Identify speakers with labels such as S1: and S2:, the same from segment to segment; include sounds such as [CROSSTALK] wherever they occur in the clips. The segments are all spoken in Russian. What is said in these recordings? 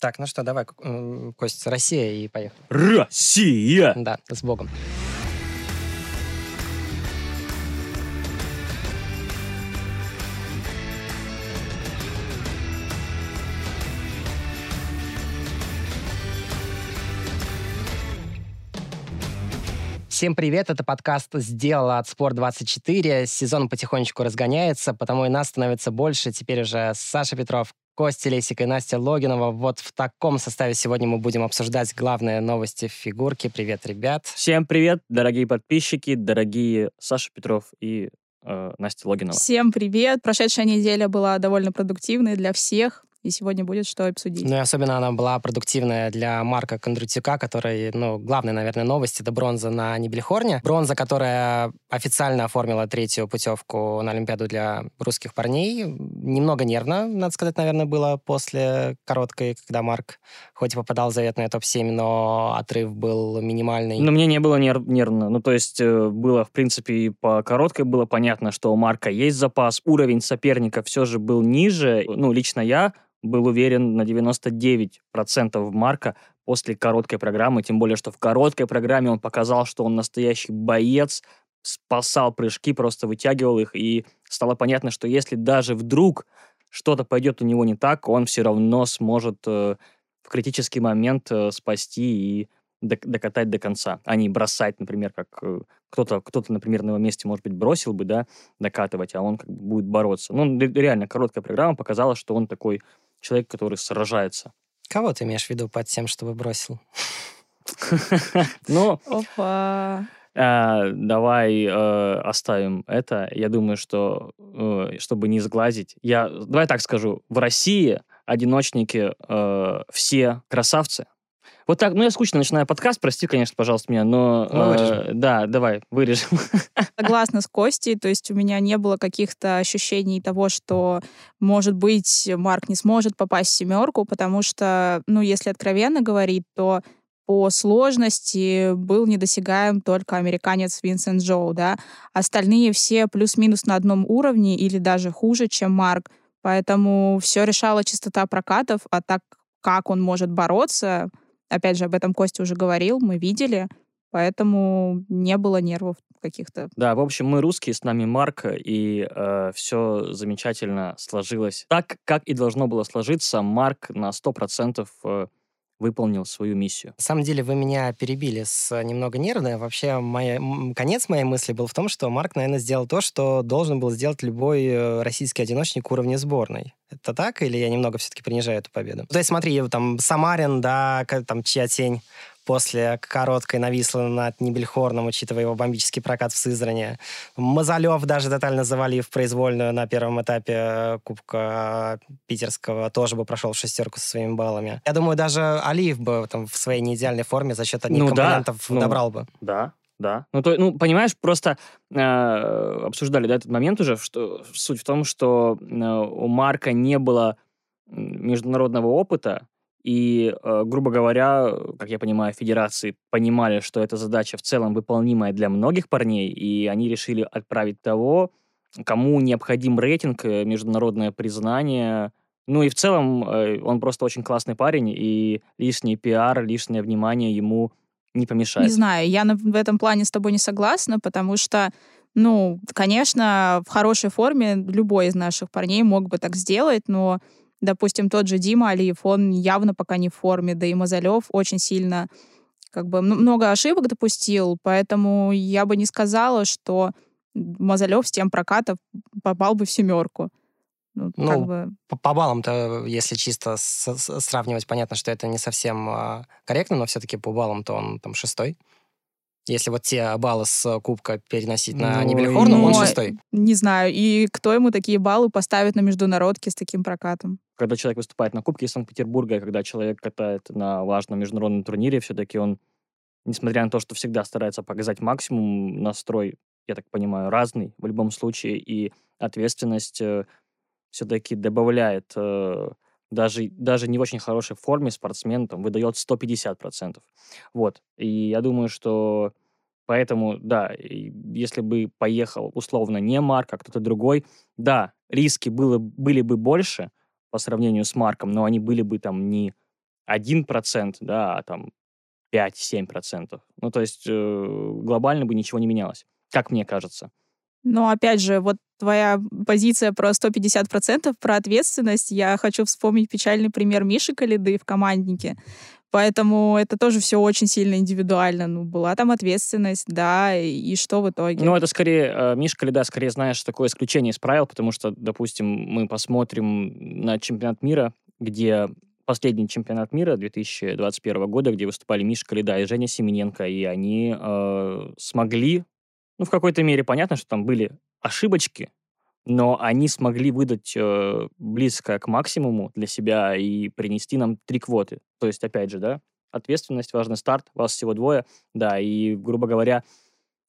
S1: Так, ну что, давай, м, Кость, Россия и поехали.
S2: Россия!
S1: Да, с Богом. Всем привет, это подкаст «Сделала от Спорт24». Сезон потихонечку разгоняется, потому и нас становится больше. Теперь уже Саша Петров, Костя Лесик и Настя Логинова. Вот в таком составе сегодня мы будем обсуждать главные новости в фигурке. Привет, ребят.
S2: Всем привет, дорогие подписчики, дорогие Саша Петров и э, Настя Логинова.
S3: Всем привет! Прошедшая неделя была довольно продуктивной для всех, и сегодня будет что обсудить.
S1: Ну и особенно она была продуктивная для Марка Кондрутюка, который, ну, главная, наверное, новость — это бронза на Нибельхорне. Бронза, которая официально оформила третью путевку на Олимпиаду для русских парней. Немного нервно, надо сказать, наверное, было после короткой, когда Марк хоть и попадал в заветное топ-7, но отрыв был минимальный.
S2: Но мне не было нерв- нервно. Ну, то есть э, было, в принципе, и по короткой было понятно, что у Марка есть запас. Уровень соперника все же был ниже. Ну, лично я был уверен на 99% в Марка после короткой программы, тем более, что в короткой программе он показал, что он настоящий боец, спасал прыжки, просто вытягивал их, и стало понятно, что если даже вдруг что-то пойдет у него не так, он все равно сможет э, в критический момент э, спасти и док- докатать до конца, а не бросать, например, как э, кто-то, кто-то, например, на его месте, может быть, бросил бы, да, докатывать, а он как бы будет бороться. Ну, ре- реально, короткая программа показала, что он такой человек, который сражается.
S1: Кого ты имеешь в виду под тем, чтобы бросил? [LAUGHS] [LAUGHS]
S2: Ну,
S3: Опа!
S2: а, давай э, оставим это. Я думаю, что, э, чтобы не сглазить, я, давай так скажу, в России одиночники э, все красавцы. Вот так, ну я скучно начинаю подкаст, прости, конечно, пожалуйста, меня, но...
S1: Мы
S2: э,
S1: вырежем.
S2: да, давай, вырежем. [LAUGHS]
S3: Согласна с Костей, то есть у меня не было каких-то ощущений того, что, может быть, Марк не сможет попасть в семерку, потому что, ну, если откровенно говорить, то по сложности был недосягаем только американец Винсент Джоу, да. Остальные все плюс-минус на одном уровне или даже хуже, чем Марк. Поэтому все решала чистота прокатов, а так как он может бороться, опять же, об этом Костя уже говорил, мы видели, поэтому не было нервов каких-то.
S2: Да, в общем, мы русские, с нами Марк, и все замечательно сложилось. Так, как и должно было сложиться, Марк на 100% э, выполнил свою миссию.
S1: На самом деле вы меня перебили с э, немного нервно. Вообще, моя, конец моей мысли был в том, что Марк, наверное, сделал то, что должен был сделать любой э, российский одиночник уровня сборной. Это так? Или я немного все-таки принижаю эту победу? То есть смотри, там Самарин, да, там чья тень после короткой нависла над Нибельхорном, учитывая его бомбический прокат в Сызране. Мазалев даже тотально завалив произвольную на первом этапе э, Кубка Питерского, тоже бы прошел в шестерку со своими баллами. Я думаю, даже Алиев бы там в своей неидеальной форме за счет одних
S2: Ну да,
S1: компонентов
S2: ну.
S1: добрал бы.
S2: Да, да. Ну, то, ну понимаешь, просто э, обсуждали да, этот момент уже, что суть в том, что э, у Марка не было международного опыта, и, э, грубо говоря, как я понимаю, федерации понимали, что эта задача в целом выполнимая для многих парней, и они решили отправить того, кому необходим рейтинг, э, международное признание. Ну и в целом э, он просто очень классный парень, и лишний пиар, лишнее внимание ему не помешает.
S3: Не знаю, я в этом плане с тобой не согласна, потому что, ну, конечно, в хорошей форме любой из наших парней мог бы так сделать, но, допустим, тот же Дима Алиев, он явно пока не в форме, да и Мазалев очень сильно как бы много ошибок допустил, поэтому я бы не сказала, что Мазалев с тем прокатов попал бы в семерку. Ну,
S1: Ну,
S3: как бы...
S1: По, по баллам-то, если чисто с- с- сравнивать, понятно, что это не совсем а, корректно, но все-таки по баллам-то он там шестой. Если вот те баллы с кубка переносить на
S2: Ну,
S1: Нибельхорну, он
S3: но,
S1: шестой.
S3: Не знаю, и кто ему такие баллы поставит на международке с таким прокатом?
S2: когда человек выступает на Кубке Санкт-Петербурга, и когда человек катает на важном международном турнире, все-таки он, несмотря на то, что всегда старается показать максимум, настрой, я так понимаю, разный в любом случае, и ответственность все-таки добавляет э, даже, даже не в очень хорошей форме спортсмен там, выдает 150%. Вот. И я думаю, что поэтому, да, если бы поехал условно не Марк, а кто-то другой, да, риски было, были бы больше по сравнению с Марком, но они были бы там не 1%, да, а там 5-7%. Ну, то есть э, глобально бы ничего не менялось, как мне кажется.
S3: Но опять же, вот твоя позиция про 150%, про ответственность, я хочу вспомнить печальный пример Миши Калиды в команднике. Поэтому это тоже все очень сильно индивидуально. Ну, была там ответственность, да, и, что в итоге?
S2: Ну, это скорее, э, Миша Калида, скорее, знаешь, такое исключение из правил, потому что, допустим, мы посмотрим на чемпионат мира, где последний чемпионат мира 2021 года, где выступали Миша Калида и Женя Семененко, и они э, смогли, ну, в какой-то мере понятно, что там были ошибочки, но они смогли выдать э, близко к максимуму для себя и принести нам три квоты. То есть, опять же, да, ответственность, важный старт, вас всего двое, да, и, грубо говоря,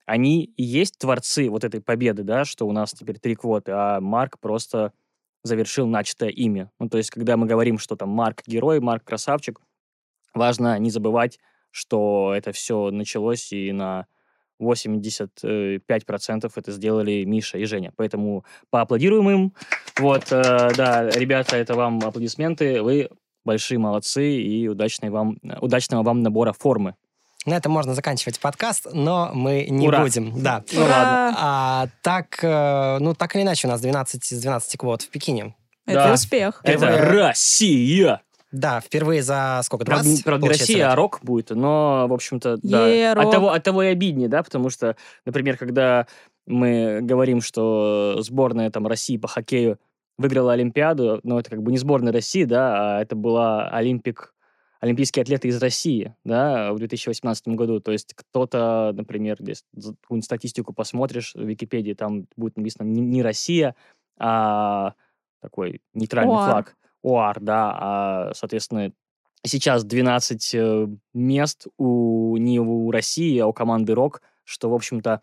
S2: они и есть творцы вот этой победы, да, что у нас теперь три квоты, а Марк просто завершил начатое ими. Ну, то есть, когда мы говорим, что там Марк герой, Марк красавчик, важно не забывать, что это все началось и на 85% это сделали Миша и Женя. Поэтому поаплодируем им. Вот, э, да, ребята, это вам аплодисменты. Вы большие молодцы и удачной вам, удачного вам набора формы.
S1: На этом можно заканчивать подкаст, но мы не
S2: Ура.
S1: будем. Да.
S2: Ну ладно.
S1: А, так, э, ну, так или иначе, у нас 12 из 12 квот в Пекине.
S3: Это
S2: Да.
S3: успех.
S2: Это
S1: Впервые-
S2: Россия!
S1: Да, впервые за сколько,
S2: Правда,
S1: 20?
S2: правда, не Россия, а рок будет, но, в общем-то, да. От того, от того и обиднее, да, потому что, например, когда мы говорим, что сборная там России по хоккею выиграла Олимпиаду, но это как бы не сборная России, да, а это была Олимпик, олимпийские атлеты из России, да, в 2018 году. То есть кто-то, например, за- какую-нибудь статистику посмотришь в Википедии, там будет написано не, Россия, а такой нейтральный
S3: ОАР.
S2: флаг. ОАР, да, а, соответственно, сейчас 12 э, мест у, не у России, а у команды РОК, что, в общем-то,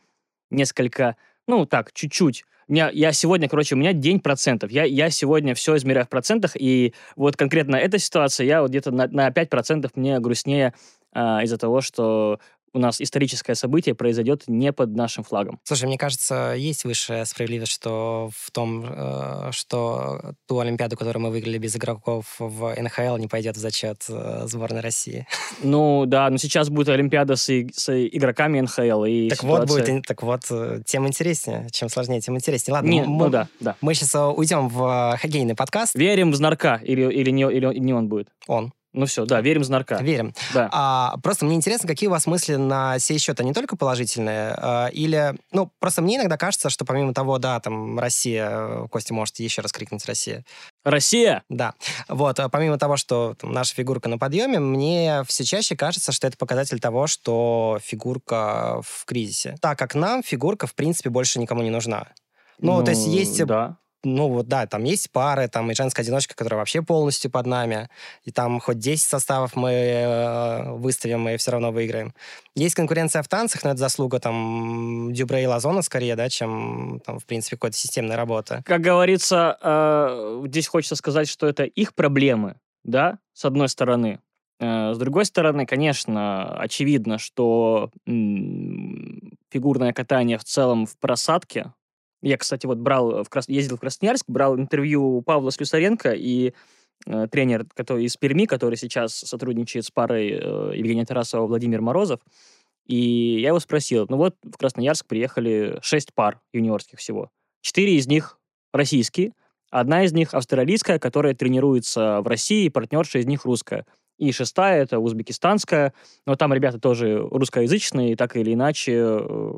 S2: несколько, ну, так, чуть-чуть. Меня, я сегодня, короче, у меня день процентов. Я, я сегодня все измеряю в процентах, и вот конкретно эта ситуация, я вот где-то на, на 5% мне грустнее а, из-за того, что у нас историческое событие произойдет не под нашим флагом.
S1: Слушай, мне кажется, есть высшая справедливость, что в том, э, что ту Олимпиаду, которую мы выиграли без игроков в НХЛ, не пойдет в зачет э, сборной России. [LAUGHS]
S2: Ну, да, но сейчас будет Олимпиада с, с игроками НХЛ, и
S1: Так вот,
S2: ситуация-
S1: будет, ин- так вот, э, тем интереснее. Чем сложнее, тем интереснее. Ладно,
S2: Не,
S1: м-
S2: ну
S1: мы,
S2: да, да.
S1: мы сейчас уйдем в хоккейный подкаст.
S2: Верим в Знарка, или, или, не, или не он будет?
S1: Он.
S2: Ну все, да, верим Знарка.
S1: Верим.
S2: Да.
S1: А, просто мне интересно, какие у вас мысли на сей счет? Они только положительные? а, или, ну, просто мне иногда кажется, что помимо того, да, там, Россия, Костя может еще раз крикнуть «Россия»,
S2: Россия!
S1: Да. Вот, а помимо того, что там, наша фигурка на подъеме, мне все чаще кажется, что это показатель того, что фигурка в кризисе. Так как нам фигурка, в принципе, больше никому не нужна. Ну, то есть есть,
S2: Да.
S1: Ну вот да, там есть пары, там и женская одиночка, которая вообще полностью под нами, и там хоть 10 составов мы э, выставим, и все равно выиграем. Есть конкуренция в танцах, но это заслуга там Дюбре и Лазона скорее, да, чем там, в принципе, какой-то системной работы.
S2: Как говорится, э, здесь хочется сказать, что это их проблемы, да, с одной стороны. Э, С другой стороны, конечно, очевидно, что фигурное катание в целом в просадке. Я, кстати, вот брал, в Крас- ездил в Красноярск, брал интервью у Павла Слюсаренко и э, тренер который из Перми, который сейчас сотрудничает с парой э, Евгения Тарасова Владимир Морозов. И я его спросил, ну вот в Красноярск приехали шесть пар юниорских всего. Четыре из них российские, одна из них австралийская, которая тренируется в России, и партнерша из них русская. И шестая это узбекистанская, но там ребята тоже русскоязычные, и так или иначе, э,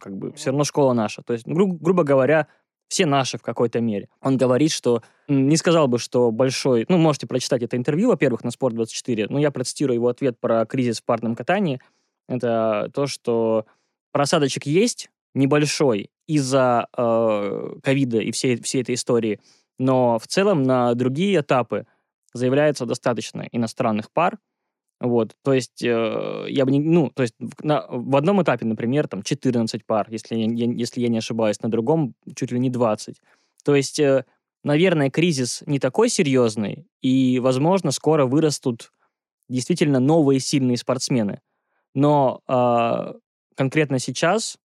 S2: как бы все равно школа наша. То есть, гру- грубо говоря, все наши в какой-то мере. Он говорит, что не сказал бы, что большой... Ну, можете прочитать это интервью, во-первых, на Спорт24, но я процитирую его ответ про кризис в парном катании. Это то, что просадочек есть, небольшой, из-за э, ковида и всей, всей этой истории, но в целом на другие этапы заявляется достаточно иностранных пар, вот, то есть э, я бы не, ну, то есть на- в одном этапе, например, там 14 пар, если я, я- если я не ошибаюсь, на другом чуть ли не 20. То есть, э, наверное, кризис не такой серьезный, и, возможно, скоро вырастут действительно новые сильные спортсмены. Но а, конкретно сейчас,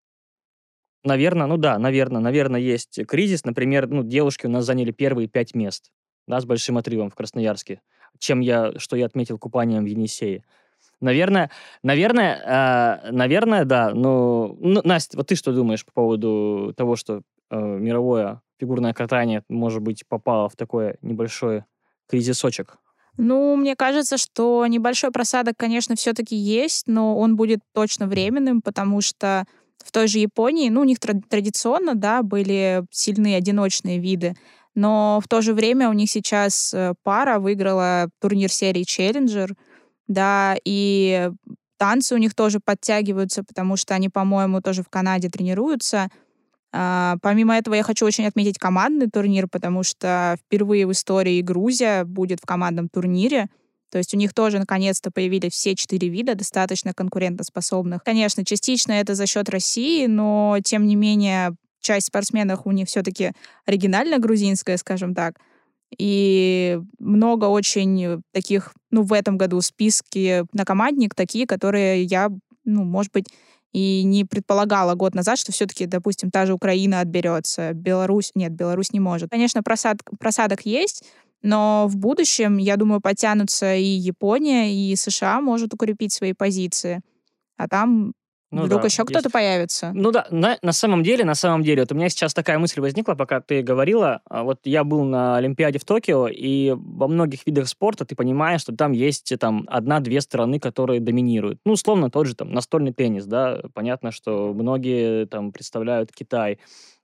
S2: наверное, ну да, наверное, наверное, есть кризис. Например, ну, девушки у нас заняли первые пять мест, да, с большим отрывом в Красноярске. чем я, что я отметил купанием в Енисее. Наверное, наверное, э, наверное, да. Но, ну, Настя, вот ты что думаешь по поводу того, что э, мировое фигурное катание, может быть, попало в такой небольшой кризисочек?
S3: Ну, мне кажется, что небольшой просадок, конечно, все-таки есть, но он будет точно временным, потому что в той же Японии, ну, у них традиционно, да, были сильные одиночные виды, но в то же время у них сейчас э, пара выиграла турнир серии Challenger, да, и танцы у них тоже подтягиваются, потому что они, по-моему, тоже в Канаде тренируются. А, помимо этого, я хочу очень отметить командный турнир, потому что впервые в истории Грузия будет в командном турнире. То есть у них тоже наконец-то появились все четыре вида, достаточно конкурентоспособных. Конечно, частично это за счет России, но тем не менее часть спортсменов у них все-таки оригинально грузинская, скажем так. И много очень таких, ну, в этом году списки на командник такие, которые я, ну, может быть, и не предполагала год назад, что все-таки, допустим, та же Украина отберется, Беларусь, нет, Беларусь не может. Конечно, просад, просадок есть, но в будущем, я думаю, подтянутся и Япония, и США может укрепить свои позиции. А там ну, Вдруг да, еще кто-то появится.
S2: Ну да, на, на самом деле, на самом деле, вот у меня сейчас такая мысль возникла, пока ты говорила. А вот я был на Олимпиаде в Токио, и во многих видах спорта ты понимаешь, что там есть там одна-две страны, которые доминируют. Ну, условно, тот же там настольный теннис, да, понятно, что многие там представляют Китай.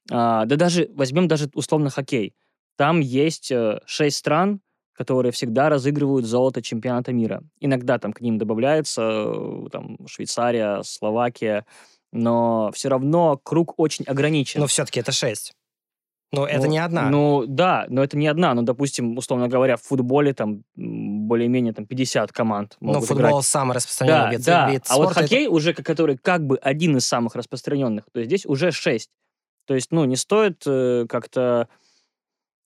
S2: А, да даже, возьмем даже условно хоккей. Там есть э, шесть стран, которые всегда разыгрывают золото чемпионата мира. Иногда там к ним добавляется э, там, Швейцария, Словакия, но все равно круг очень ограничен.
S1: Но все-таки это шесть. Но это
S2: ну,
S1: не одна.
S2: Ну, да, но это не одна. Ну, допустим, условно говоря, в футболе там более-менее там 50 команд
S1: могут Но футбол
S2: играть.
S1: самый распространенный
S2: да,
S1: вид,
S2: да.
S1: вид
S2: А вот хоккей, это... уже который как бы один из самых распространенных, то есть здесь уже 6. То есть, ну, не стоит э, как-то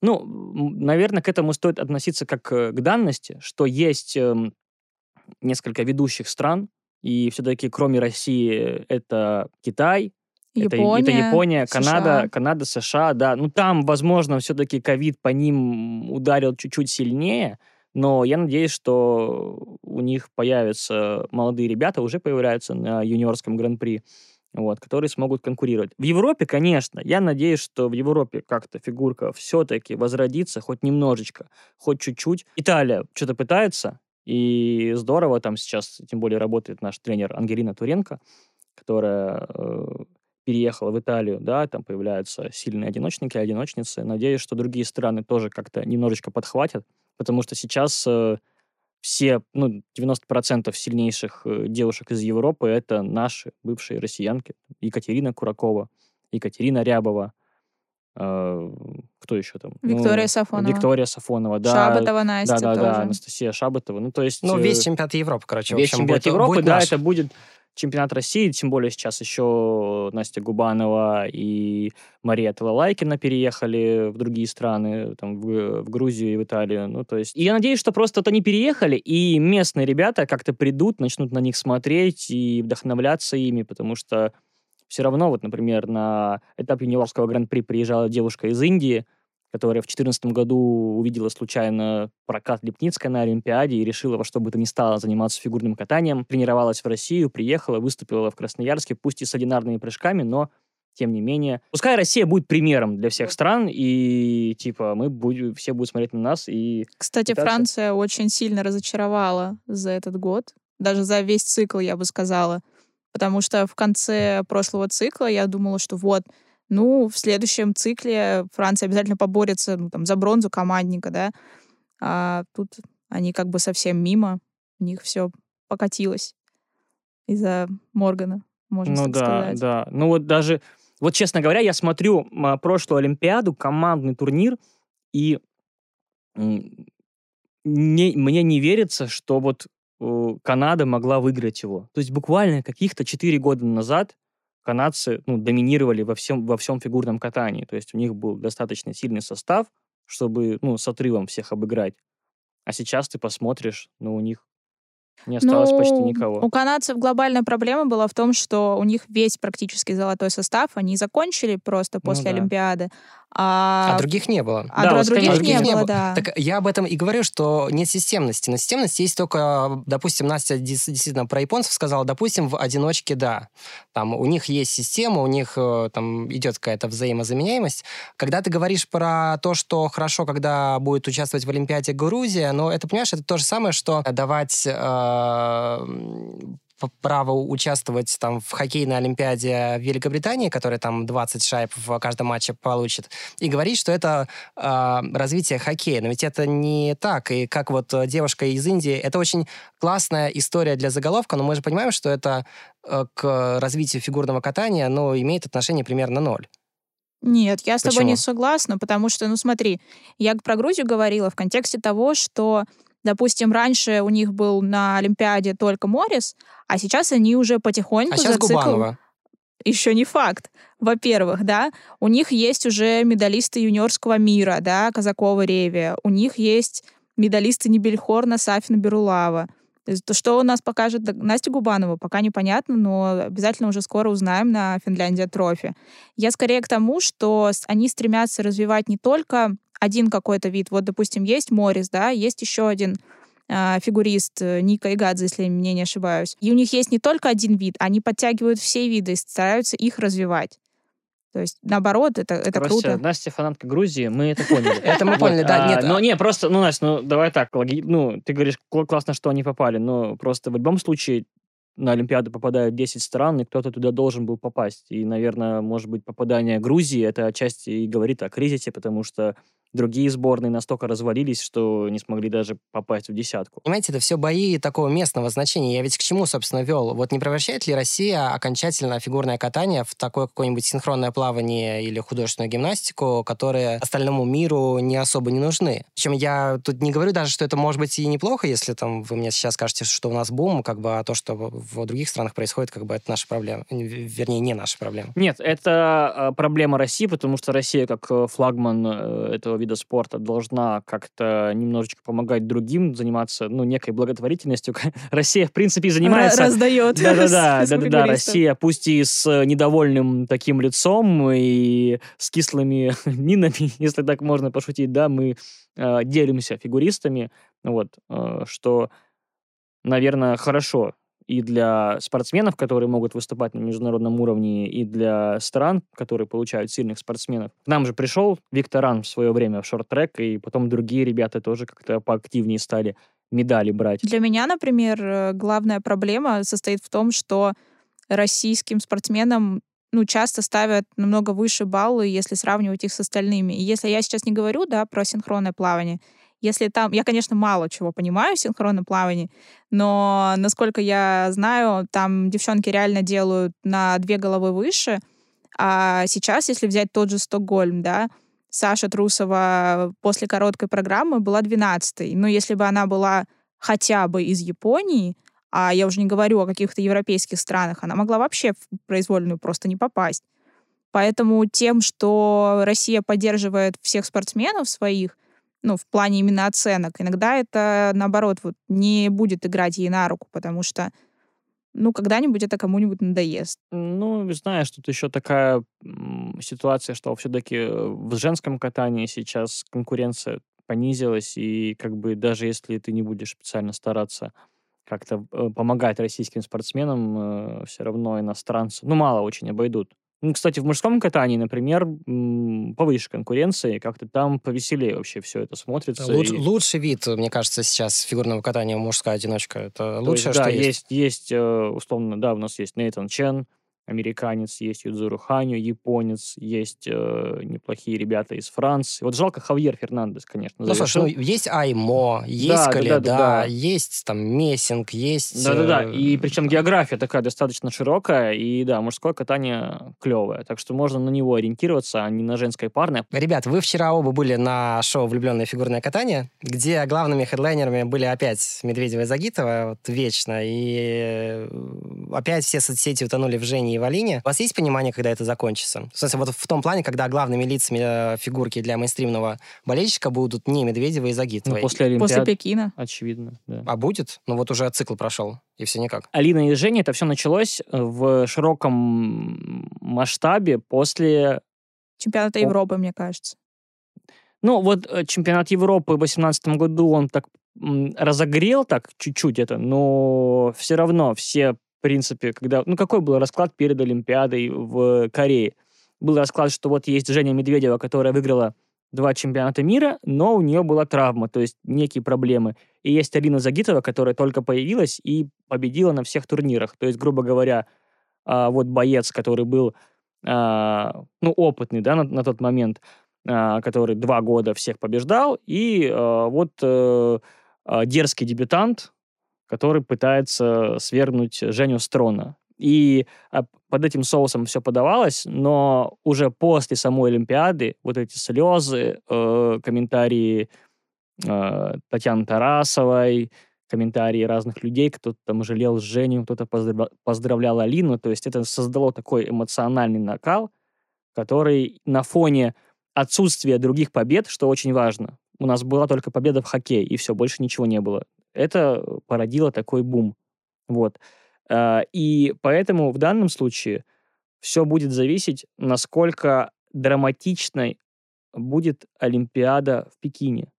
S2: ну, наверное, к этому стоит относиться как э, к данности, что есть эм, несколько ведущих стран, и все-таки кроме России это Китай,
S3: Япония,
S2: это, это Япония, Канада, США. Канада, США, да. Ну, там, возможно, все-таки ковид по ним ударил чуть-чуть сильнее, но я надеюсь, что у них появятся молодые ребята, уже появляются на юниорском гран-при, вот, которые смогут конкурировать. В Европе, конечно, я надеюсь, что в Европе как-то фигурка все-таки возродится хоть немножечко, хоть чуть-чуть. Италия что-то пытается, и здорово там сейчас, тем более работает наш тренер Ангелина Туренко, которая э, переехала в Италию, да, там появляются сильные одиночники, одиночницы. Надеюсь, что другие страны тоже как-то немножечко подхватят, потому что сейчас э, все, ну, 90% сильнейших э, девушек из Европы это наши бывшие россиянки. Екатерина Куракова, Екатерина Рябова, э, кто еще там?
S3: Виктория ну, Сафонова.
S2: Виктория Сафонова, да.
S3: Шабатова Настя
S2: да, да,
S3: тоже.
S2: Да, Анастасия Шабатова. Ну, то есть...
S1: Ну, весь э, чемпионат Европы, короче.
S2: Весь чемпионат
S1: будет,
S2: Европы,
S1: будет
S2: да,
S1: наш.
S2: это будет чемпионат России, тем более сейчас еще Настя Губанова и Мария Талалайкина переехали в другие страны, там, в, в Грузию и в Италию. Ну, то есть... И я надеюсь, что просто вот они переехали, и местные ребята как-то придут, начнут на них смотреть и вдохновляться ими, потому что все равно, вот, например, на этап юниорского гран-при приезжала девушка из Индии, которая в 2014 году увидела случайно прокат Лепницкой на Олимпиаде и решила во что бы то ни стало заниматься фигурным катанием, тренировалась в Россию, приехала, выступила в Красноярске, пусть и с одинарными прыжками, но тем не менее. Пускай Россия будет примером для всех стран, и типа мы будем, все будут смотреть на нас и...
S3: Кстати, пытаться... Франция очень сильно разочаровала за этот год, даже за весь цикл, я бы сказала. Потому что в конце прошлого цикла я думала, что вот, ну, в следующем цикле Франция обязательно поборется ну, там, за бронзу командника, да. А тут они как бы совсем мимо. У них все покатилось из-за Моргана, можно
S2: ну,
S3: так
S2: да,
S3: сказать.
S2: да. Ну вот даже, вот честно говоря, я смотрю прошлую Олимпиаду, командный турнир, и не, мне не верится, что вот э, Канада могла выиграть его. То есть буквально каких-то 4 года назад канадцы ну, доминировали во всем, во всем фигурном катании. То есть у них был достаточно сильный состав, чтобы ну, с отрывом всех обыграть. А сейчас ты посмотришь, ну, у них не осталось ну, почти никого.
S3: У канадцев глобальная проблема была в том, что у них весь практически золотой состав, они закончили просто ну после ну, да. Олимпиады, А,
S1: А других не было.
S3: а
S2: Да, вот,
S3: других не
S1: других не
S3: было,
S1: было.
S3: да.
S1: Так я об этом и говорю, что нет системности. На системности есть только, допустим, Настя действительно про японцев сказала, допустим, в одиночке да. Там у них есть система, у них э, там идет какая-то взаимозаменяемость. Когда ты говоришь про то, что хорошо, когда будет участвовать в Олимпиаде Грузия, но это, понимаешь, это то же самое, что давать э, право участвовать там в хоккейной Олимпиаде в Великобритании, которая там 20 шайб в каждом матче получит, и говорить, что это э, развитие хоккея. Но ведь это не так. И как вот э, девушка из Индии, это очень классная история для заголовка, но мы же понимаем, что это э, к развитию фигурного катания, но имеет отношение примерно ноль.
S3: Нет, я с тобой не
S1: Почему?
S3: согласна, потому что, ну смотри, я про Грузию говорила в контексте того, что, допустим, раньше у них был на Олимпиаде только Морис, а сейчас они уже потихоньку
S1: А сейчас
S3: за цикл...
S1: Губанова.
S3: Еще не факт. Во-первых, да, у них есть уже медалисты юниорского мира, да, Казакова Ревия. У них есть медалисты Небельхорна, Сафина Берулава. Что у нас покажет Настя Губанова, пока непонятно, но обязательно уже скоро узнаем на Финляндия Трофи. Я скорее к тому, что они стремятся развивать не только один какой-то вид. Вот, допустим, есть Морис, да, есть еще один а, фигурист э, Ника Игадзе, если я мне не ошибаюсь. И у них есть не только один вид, они подтягивают все виды и стараются их развивать. То есть, наоборот, это, это
S2: Короче,
S3: круто.
S2: Настя фанатка Грузии, мы это поняли. [LAUGHS]
S1: Это мы поняли, да,
S2: а,
S1: нет.
S2: Ну, не, просто, ну, Настя, ну, давай так, ну, ты говоришь, кл- классно, что они попали, но просто в любом случае на Олимпиаду попадают 10 стран, и кто-то туда должен был попасть. И, наверное, может быть, попадание Грузии, это отчасти и говорит о кризисе, потому что другие сборные настолько развалились, что не смогли даже попасть в десятку.
S1: Понимаете, это все бои такого местного значения. Я ведь к чему, собственно, вел? Вот не превращает ли Россия окончательно фигурное катание в такое какое-нибудь синхронное плавание или художественную гимнастику, которые остальному миру не особо не нужны? Причем я тут не говорю даже, что это может быть и неплохо, если там вы мне сейчас скажете, что у нас бум, как бы, а то, что в других странах происходит, как бы это наша проблема. В- Вернее, не наша проблема.
S2: Нет, это э, проблема России, потому что Россия, как э, флагман э, этого вида спорта, должна как-то немножечко помогать другим заниматься, ну, некой благотворительностью. [LAUGHS] Россия, в принципе, и занимается...
S3: Раздает. [LAUGHS]
S2: Да-да-да, да-да-да. Россия, пусть и с недовольным таким лицом и с кислыми [LAUGHS] минами, если так можно пошутить, да, мы э, делимся фигуристами, вот, э, что, наверное, хорошо и для спортсменов, которые могут выступать на международном уровне, и для стран, которые получают сильных спортсменов. К нам же пришел Виктор Ран в свое время в шорт-трек, и потом другие ребята тоже как-то поактивнее стали медали брать.
S3: Для меня, например, э, главная проблема состоит в том, что российским спортсменам ну, часто ставят намного выше баллы, если сравнивать их с остальными. И если я сейчас не говорю, да, про синхронное плавание, если там... Я, конечно, мало чего понимаю в синхронном плавании, но, насколько я знаю, там девчонки реально делают на две головы выше, а сейчас, если взять тот же Стокгольм, да, Саша Трусова после короткой программы была 12-й. Но если бы она была хотя бы из Японии, а я уже не говорю о каких-то европейских странах, она могла вообще в произвольную просто не попасть. Поэтому тем, что Россия поддерживает всех спортсменов своих, ну, в плане именно оценок, иногда это, наоборот, вот не будет играть ей на руку, потому что, ну, когда-нибудь это кому-нибудь надоест.
S2: Ну, знаешь, тут еще такая ситуация, что все-таки в женском катании сейчас конкуренция понизилась, и как бы даже если ты не будешь специально стараться как-то э, помогать российским спортсменам, все равно иностранцы, ну, мало очень обойдут. Ну, кстати, в мужском катании, например, повыше конкуренции, как-то там повеселее вообще все это смотрится.
S1: Луч-
S2: и-
S1: Лучший вид, мне кажется, сейчас фигурного катания мужская одиночка. Это
S2: То есть,
S1: лучшее,
S2: да,
S1: что есть.
S2: есть, есть, э, условно, да, у нас есть Нейтан Чен, американец, есть Юдзуру Ханю, японец, есть э, неплохие ребята из Франции. Вот жалко Хавьер Фернандес, конечно,
S1: Ну, слушай,
S2: завершил.
S1: ну, есть Аймо, есть
S2: да, да,
S1: Каледа,
S2: да, да.
S1: есть там Мессинг, есть...
S2: Да-да-да,
S1: э,
S2: и причем география такая достаточно широкая, и да, мужское катание клевое, так что можно на него ориентироваться, а не на женское парное.
S1: Ребят, вы вчера оба были на шоу «Влюбленное фигурное катание», где главными хедлайнерами были опять Медведева и Загитова, вот вечно, и э, опять все соцсети утонули в Жене и Валине. У вас есть понимание, когда это закончится? В смысле, вот в том плане, когда главными лицами э, фигурки для мейнстримного болельщика будут не Медведева и
S2: Ну,
S1: Загитова.
S2: после Олимпиады,
S3: После Пекина.
S2: очевидно, да.
S1: А будет? Ну вот уже цикл прошел, и все никак.
S2: Алина и Женя, это все началось в широком масштабе после
S3: Чемпионата Европы, мне кажется.
S2: Ну, вот э, чемпионат Европы в 2018 году, он так разогрел так чуть-чуть это, но все равно все, в принципе, когда... Ну, какой был расклад перед Олимпиадой в Корее? Был расклад, что вот есть Женя Медведева, которая выиграла два чемпионата мира, но у нее была травма, то есть некие проблемы. И есть Алина Загитова, которая только появилась и победила на всех турнирах. То есть, грубо говоря, а, вот боец, который был, а, ну, опытный, да, на, на тот момент, а, который два года всех побеждал, и вот э, дерзкий дебютант, который пытается свергнуть Женю Строна. И под этим соусом все подавалось, но уже после самой Олимпиады вот эти слезы, э, комментарии э, Татьяны Тарасовой, комментарии разных людей, кто-то там жалел Женю, кто-то поздравлял, поздравлял Алину, то есть это создало такой эмоциональный накал, который на фоне отсутствия других побед, что очень важно, у нас была только победа в хоккее, и все, больше ничего не было. Это породило такой бум. Вот. А, и поэтому в данном случае все будет зависеть, насколько драматичной будет Олимпиада в Пекине.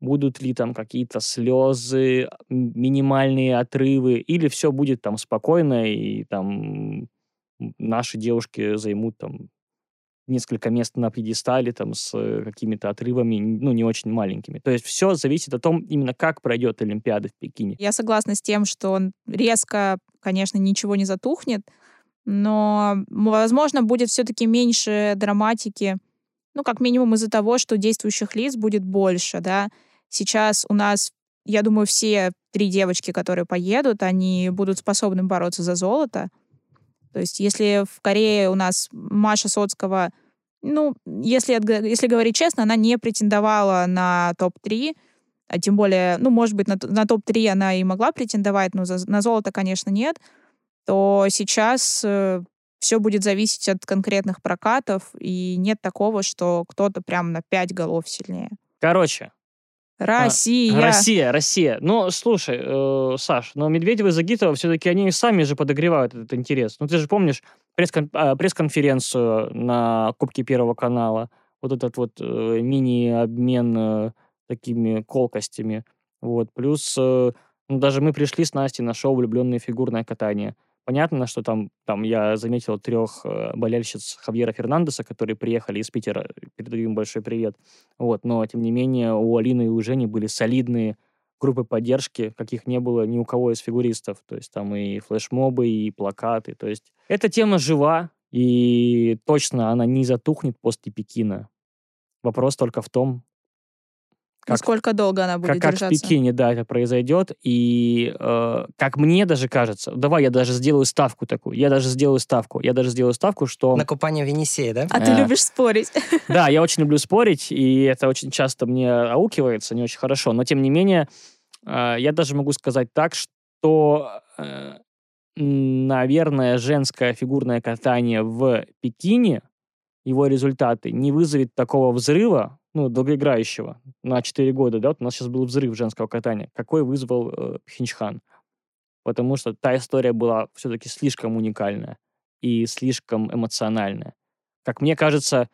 S2: Будут ли там какие-то слезы, минимальные отрывы, или все будет там спокойно, и там наши девушки займут там несколько мест на пьедестале там с э, какими-то отрывами, ну, не очень маленькими. То есть все зависит от том, именно как пройдет Олимпиада в Пекине.
S3: Я согласна с тем, что он резко, конечно, ничего не затухнет, но, возможно, будет все-таки меньше драматики, ну, как минимум из-за того, что действующих лиц будет больше, да. Сейчас у нас, я думаю, все три девочки, которые поедут, они будут способны бороться за золото, то есть если в Корее у нас Маша Соцкого, ну, если, если говорить честно, она не претендовала на топ-3, а тем более, ну, может быть, на, на топ-3 она и могла претендовать, но за, на золото, конечно, нет, то сейчас э, все будет зависеть от конкретных прокатов, и нет такого, что кто-то прям на 5 голов сильнее.
S2: Короче,
S3: Россия.
S2: А, Россия, Россия. Ну, слушай, э, Саш, но Медведева и Загитова все-таки они сами же подогревают этот интерес. Ну, ты же помнишь пресс-кон- а, пресс-конференцию на Кубке Первого канала, вот этот вот э, мини-обмен э, такими колкостями. Вот. Плюс э, ну, даже мы пришли с Настей на шоу «Влюбленное фигурное катание». Понятно, что там, там я заметил трех э, болельщиц Хавьера Фернандеса, которые приехали из Питера, передаю им большой привет. Вот, но, тем не менее, у Алины и у Жени были солидные группы поддержки, каких не было ни у кого из фигуристов. То есть там и флешмобы, и плакаты. То есть эта тема жива, и точно она не затухнет после Пекина. Вопрос только в том,
S3: как, Насколько долго она будет
S2: как,
S3: держаться?
S2: Как в Пекине, да, это произойдет. И э, как мне даже кажется, давай я даже сделаю ставку такую, я даже сделаю ставку, я даже сделаю ставку, что...
S1: На купание в Енисее, да?
S3: А ты э, любишь спорить. [LAUGHS]
S2: Да, я очень люблю спорить, и это очень часто мне аукивается, не очень хорошо. Но, тем не менее, э, я даже могу сказать так, что, э, наверное, женское фигурное катание в Пекине, его результаты не вызовет такого взрыва, ну, долгоиграющего на 4 года, да, вот у нас сейчас был взрыв женского катания, какой вызвал э, Пхенчхан. Потому что та история была все-таки слишком уникальная и слишком эмоциональная. Как мне кажется,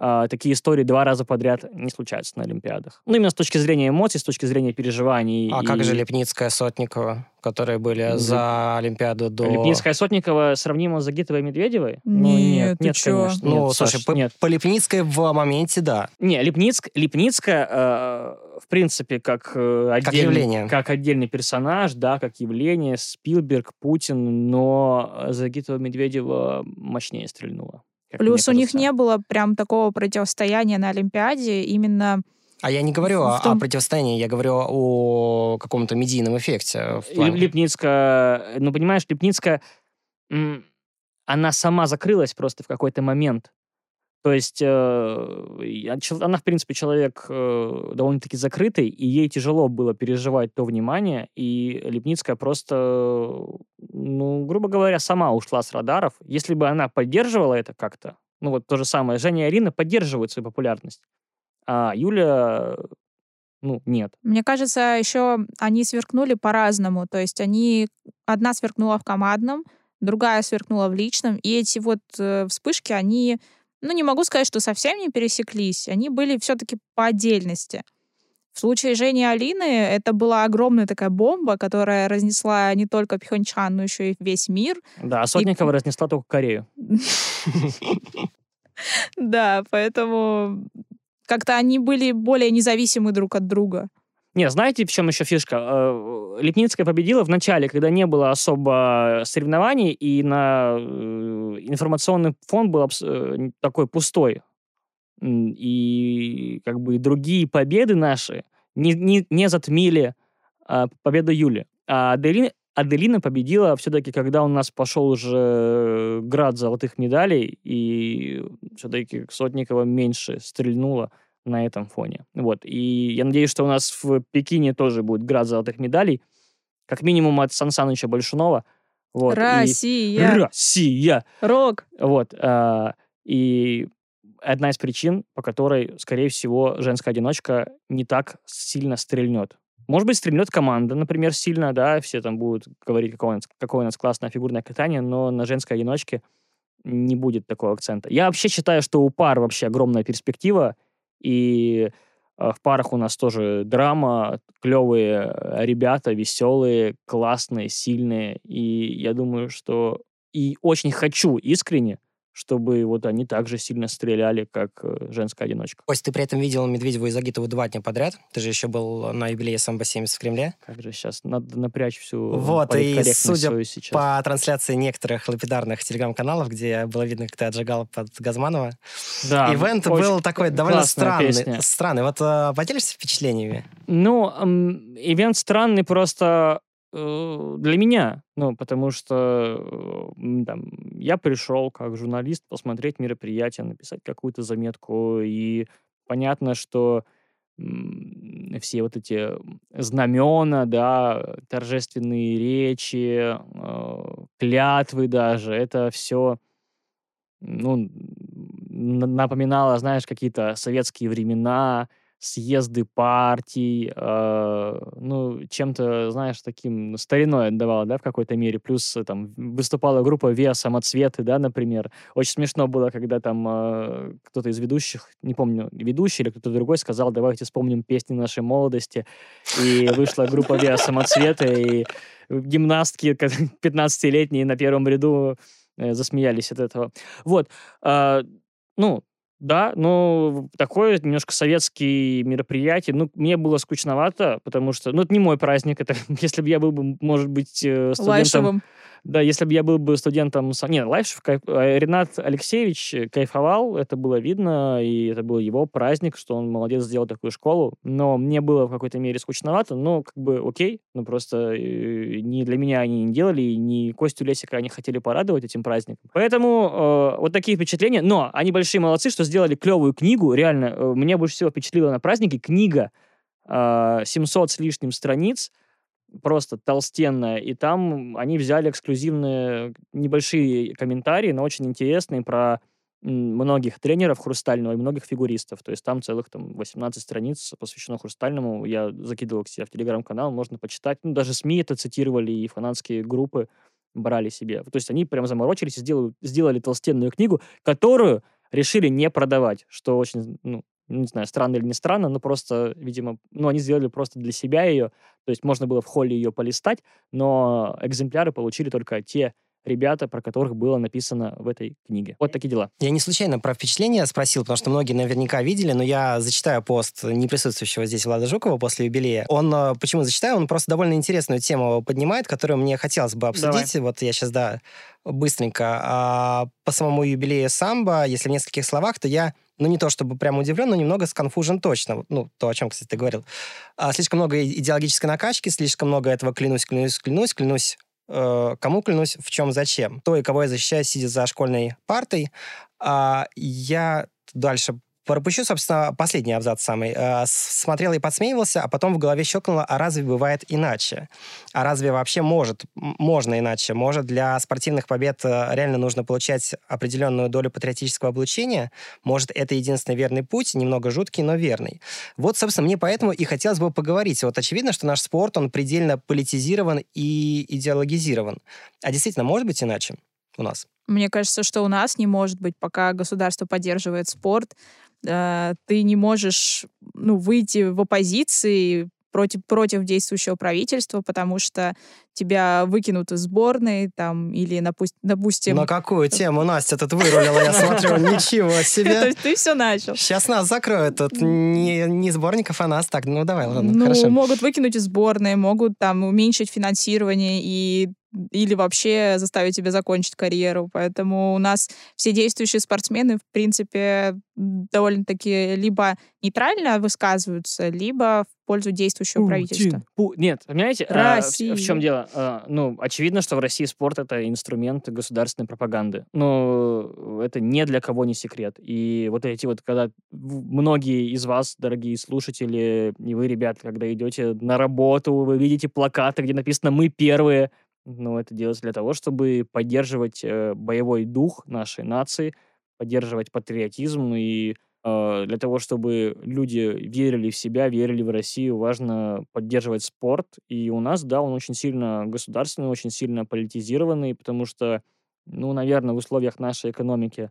S2: э, такие истории два раза подряд не случаются на Олимпиадах. Ну, именно с точки зрения эмоций, с точки зрения переживаний.
S1: А
S2: и...
S1: как же Лепницкая, Сотникова, которые были Леп... за Олимпиаду до...
S2: Лепницкая, Сотникова сравнима с Загитовой и Медведевой?
S3: Нет, ну, нет, нет
S2: чё? конечно.
S1: Ну,
S2: нет,
S1: слушай,
S2: Саш,
S1: по,
S2: нет.
S1: по Лепницкой в моменте, да.
S2: Не, Лепницк, Лепницкая, э, в принципе, как, э, отдельный,
S1: как явление.
S2: Как отдельный персонаж, да, как явление, Спилберг, Путин, но Загитова Медведева мощнее стрельнула.
S3: Плюс у них не было прям такого противостояния на Олимпиаде именно...
S1: А я не говорю о, том... о противостоянии, я говорю о каком-то медийном эффекте. В плане...
S2: Липницкая, ну, понимаешь, Липницкая, она сама закрылась просто в какой-то момент. То есть э, она, в принципе, человек э, довольно-таки закрытый, и ей тяжело было переживать то внимание, и Лепницкая просто, ну, грубо говоря, сама ушла с радаров. Если бы она поддерживала это как-то, ну вот то же самое, Женя и Арина поддерживают свою популярность, а Юля ну, нет.
S3: Мне кажется, еще они сверкнули по-разному. То есть они... Одна сверкнула в командном, другая сверкнула в личном. И эти вот э, вспышки, они ну, не могу сказать, что совсем не пересеклись. Они были все-таки по отдельности. В случае Жени и Алины это была огромная такая бомба, которая разнесла не только Пхенчхан, но еще и весь мир.
S2: Да, а Сотникова и... разнесла только Корею. [LAUGHS]
S3: Да, поэтому как-то они были более независимы друг от друга.
S2: Не, знаете, в чем еще фишка? Э, Липницкая победила в начале, когда не было особо соревнований, и на э, информационный фон был э, такой пустой. И как бы другие победы наши не, не, не затмили а, победу Юли. А Аделина, Аделина победила все-таки, когда у нас пошел уже град золотых медалей, и все-таки Сотникова меньше стрельнула на этом фоне. Вот. И я надеюсь, что у нас в Пекине тоже будет град золотых медалей. Как минимум от Сан Саныча Большунова. Вот.
S3: Россия!
S2: И... Россия!
S3: Рок!
S2: Вот. А, и одна из причин, по которой, скорее всего, женская одиночка не так сильно стрельнет. Может быть, стрельнет команда, например, сильно, да, все там будут говорить, какое у нас, какое у нас классное фигурное катание, но на женской одиночке не будет такого акцента. Я вообще считаю, что у пар вообще огромная перспектива, и а, в парах у нас тоже драма, клевые э, ребята, веселые, классные, сильные. И я думаю, что... И очень хочу искренне, чтобы вот они также сильно стреляли, как э, женская одиночка.
S1: Кость, ты при этом видел Медведеву и Загитову два дня подряд. Ты же еще был на юбилее Самбо-70 в Кремле.
S2: Как же сейчас? Надо напрячь всю
S1: Вот, и судя сейчас. по трансляции некоторых лапидарных телеграм-каналов, где было видно, как ты отжигал под Газманова, да, ивент был такой довольно странный. Песня. Странный. Вот э, поделишься впечатлениями?
S2: Ну, эм, ивент странный просто для меня, ну, потому что э, там, я пришел как журналист посмотреть мероприятие, написать какую-то заметку, и понятно, что все вот эти знамена, да, торжественные речи, э, клятвы даже, это все, ну, напоминало, знаешь, какие-то советские времена, съезды партий, э, ну, чем-то, знаешь, таким стариной отдавало, да, в какой-то мере. Плюс э, там выступала группа «Виа Самоцветы», да, например. Очень смешно было, когда там э, кто-то из ведущих, не помню, ведущий или кто-то другой сказал, давайте вспомним песни нашей молодости. И вышла группа «Виа Самоцветы», и гимнастки 15-летние [LAUGHS] на первом ряду э, засмеялись от этого. Вот. Э, ну, да, ну, такое немножко советские мероприятие. Ну, мне было скучновато, потому что, ну, это не мой праздник. Это [LAUGHS] если бы я был бы, может быть, э, студентом... Лайшевым. Да, если бы я был бы студентом... Не, кайф... А, Ренат Алексеевич кайфовал, это было видно, и это был его праздник, что он молодец сделал такую школу. Но мне было в какой-то мере скучновато, но как бы окей, ну просто э, не для меня они не делали, и не Костю Лесика они хотели порадовать этим праздником. Поэтому э, вот такие впечатления. Но они большие молодцы, что сделали клевую книгу. Реально, э, меня больше всего впечатлила на празднике книга э, 700 с лишним страниц, просто толстенная, и там они взяли эксклюзивные небольшие комментарии, но очень интересные про многих тренеров хрустального и многих фигуристов. То есть там целых там 18 страниц посвящено хрустальному. Я закидывал к себе в телеграм-канал, можно почитать. Ну, даже СМИ это цитировали, и фанатские группы брали себе. То есть они прям заморочились и сделали, сделали толстенную книгу, которую решили не продавать, что очень ну, не знаю, странно или не странно, но просто, видимо, ну, они сделали просто для себя ее, то есть можно было в холле ее полистать, но экземпляры получили только те ребята, про которых было написано в этой книге. Вот такие дела.
S1: Я не случайно про впечатления спросил, потому что многие наверняка видели, но я зачитаю пост не присутствующего здесь Влада Жукова после юбилея. Он, э, почему зачитаю, он просто довольно интересную тему поднимает, которую мне хотелось бы обсудить. Давай. Вот я сейчас, да, быстренько. А, по самому юбилею самбо, если в нескольких словах, то я ну, не то чтобы прям удивлен, но немного сконфужен точно. Ну, то, о чем, кстати, ты говорил. А, слишком много идеологической накачки, слишком много этого клянусь, клянусь, клянусь, клянусь, э, кому клянусь, в чем, зачем. То, и кого я защищаю, сидя за школьной партой. А, я дальше Пропущу, собственно, последний абзац самый. Э, смотрел и подсмеивался, а потом в голове щелкнуло, а разве бывает иначе? А разве вообще может, можно иначе? Может, для спортивных побед э, реально нужно получать определенную долю патриотического облучения? Может, это единственный верный путь, немного жуткий, но верный? Вот, собственно, мне поэтому и хотелось бы поговорить. Вот очевидно, что наш спорт, он предельно политизирован и идеологизирован. А действительно, может быть иначе у нас?
S3: Мне кажется, что у нас не может быть, пока государство поддерживает спорт, э, ты не можешь ну, выйти в оппозиции против, против действующего правительства, потому что тебя выкинут из сборной, там, или, допустим...
S1: На какую тему Настя тут вырулила, я смотрю, [LAUGHS] ничего себе.
S3: То есть ты все начал.
S1: Сейчас нас закроют, тут не, не сборников, а нас. Так, ну давай, ладно,
S3: ну,
S1: хорошо.
S3: могут выкинуть из сборной, могут там уменьшить финансирование и или вообще заставить тебя закончить карьеру. Поэтому у нас все действующие спортсмены, в принципе, довольно-таки либо нейтрально высказываются, либо в пользу действующего Путин. правительства.
S2: Пу- Нет, понимаете, а, в, в чем дело? А, ну, очевидно, что в России спорт — это инструмент государственной пропаганды. Но это не для кого не секрет. И вот эти вот, когда многие из вас, дорогие слушатели, и вы, ребята, когда идете на работу, вы видите плакаты, где написано «Мы первые», но это делается для того, чтобы поддерживать э, боевой дух нашей нации, поддерживать патриотизм и э, для того, чтобы люди верили в себя, верили в Россию, важно поддерживать спорт. И у нас, да, он очень сильно государственный, очень сильно политизированный, потому что, ну, наверное, в условиях нашей экономики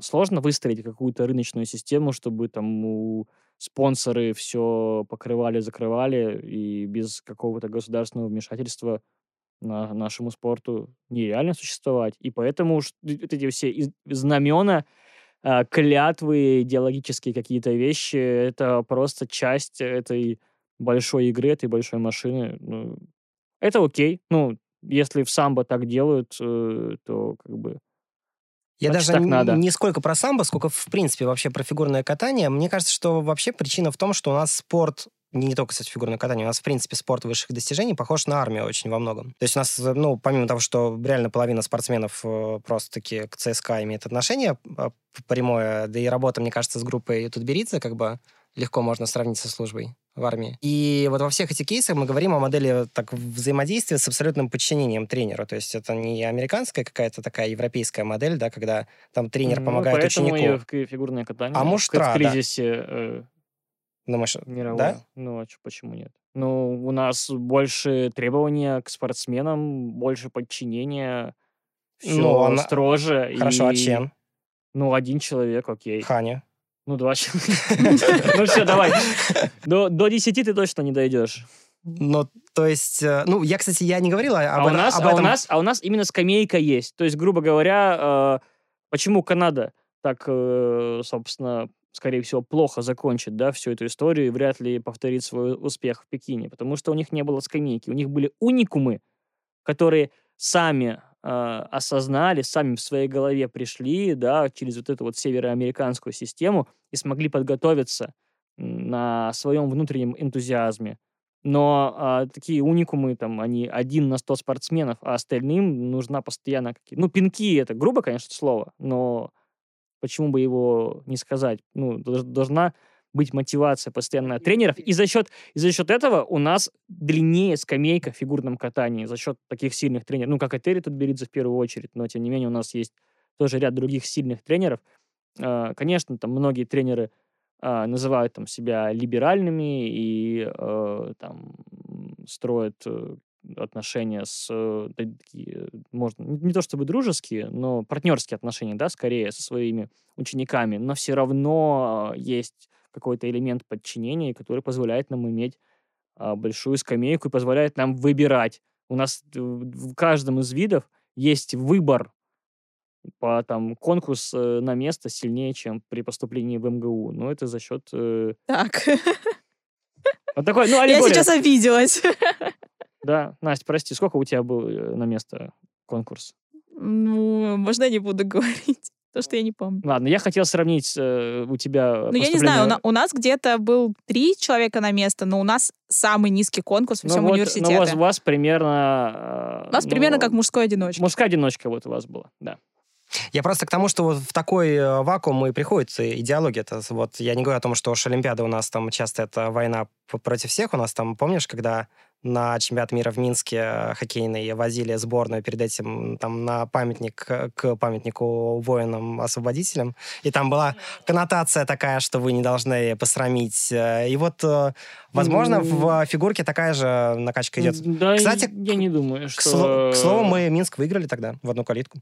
S2: сложно выстроить какую-то рыночную систему, чтобы там у спонсоры все покрывали, закрывали, и без какого-то государственного вмешательства на нашему спорту нереально существовать. И поэтому уж эти все знамена, а, клятвы, идеологические какие-то вещи, это просто часть этой большой игры, этой большой машины. Ну, это окей. Ну, если в самбо так делают, э, то как бы
S1: я даже так надо. не сколько про самбо, сколько в принципе вообще про фигурное катание. Мне кажется, что вообще причина в том, что у нас спорт не только, кстати, фигурное катание, у нас, в принципе, спорт высших достижений похож на армию очень во многом. То есть у нас, ну, помимо того, что реально половина спортсменов э, просто-таки к ЦСКА имеет отношение а, прямое, да и работа, мне кажется, с группой Тутберидзе как бы легко можно сравнить со службой в армии. И вот во всех этих кейсах мы говорим о модели так, взаимодействия с абсолютным подчинением тренеру. То есть это не американская какая-то такая европейская модель, да, когда там тренер ну, помогает ученику.
S2: И фигурное катание
S1: а муштра,
S2: в кризисе да. э,
S1: Думаешь,
S2: Мировое.
S1: да?
S2: Ну, а чё, почему нет? Ну, у нас больше требования к спортсменам, больше подчинения, все ну, она... строже.
S1: Хорошо, а и... а чем?
S2: Ну, один человек, окей.
S1: Ханя.
S2: Ну, два человека. [LAUGHS] Ну, все, давай. До десяти ты точно не дойдешь.
S1: Ну, то есть, э, ну, я, кстати, я не говорила об,
S2: а у нас, об этом. А у, нас, а у нас именно скамейка есть. То есть, грубо говоря, э, почему Канада так, э, собственно, скорее всего, плохо закончит, да, всю эту историю и вряд ли повторит свой успех в Пекине, потому что у них не было скамейки, у них были уникумы, которые сами э, осознали, сами в своей голове пришли, да, через вот эту вот североамериканскую систему и смогли подготовиться на своем внутреннем энтузиазме. Но а, такие уникумы, там, они один на сто спортсменов, а остальным нужна постоянно... Ну, пинки — это грубо, конечно, слово, но почему бы его не сказать? Ну, должна быть мотивация постоянная тренеров. И за счет, и за счет этого у нас длиннее скамейка в фигурном катании, за счет таких сильных тренеров. Ну, как Этери тут берется в первую очередь, но тем не менее у нас есть тоже ряд других сильных тренеров. А, конечно, там многие тренеры а, называют там себя либеральными и э, там строят э, отношения с э, такие, можно, не то чтобы дружеские, но партнерские отношения, да, скорее со своими учениками, но все равно есть какой-то элемент подчинения, который позволяет нам иметь а, большую скамейку и позволяет нам выбирать. У нас в каждом из видов есть выбор по там конкурс э, на место сильнее, чем при поступлении в МГУ. Но это за счет... Э...
S3: Так.
S2: Вот такой, ну, [LAUGHS]
S3: Я сейчас обиделась. [LAUGHS]
S2: Да, Настя, прости, сколько у тебя был э, на место конкурс?
S3: Ну, можно я не буду [LAUGHS] говорить? То, что я не помню.
S2: Ладно, я хотел сравнить э, у тебя
S3: Ну, я не знаю, у, на, у нас где-то был три человека на место, но у нас самый низкий конкурс в ну всем
S2: вот,
S3: университете.
S2: Ну, у вас, у вас примерно...
S3: Э, у нас ну, примерно как мужской одиночка.
S2: Мужская одиночка вот у вас была, да.
S1: Я просто к тому, что вот в такой э, вакуум и приходит идеология. -то. Вот я не говорю о том, что уж Олимпиада у нас там часто это война против всех. У нас там, помнишь, когда на чемпионат мира в Минске э, хоккейный возили сборную перед этим там на памятник к памятнику воинам-освободителям. И там была коннотация такая, что вы не должны посрамить. Э, и вот, э, возможно, в фигурке такая же накачка идет.
S2: Да, Кстати, я не думаю, что...
S1: К, слову, мы Минск выиграли тогда в одну калитку.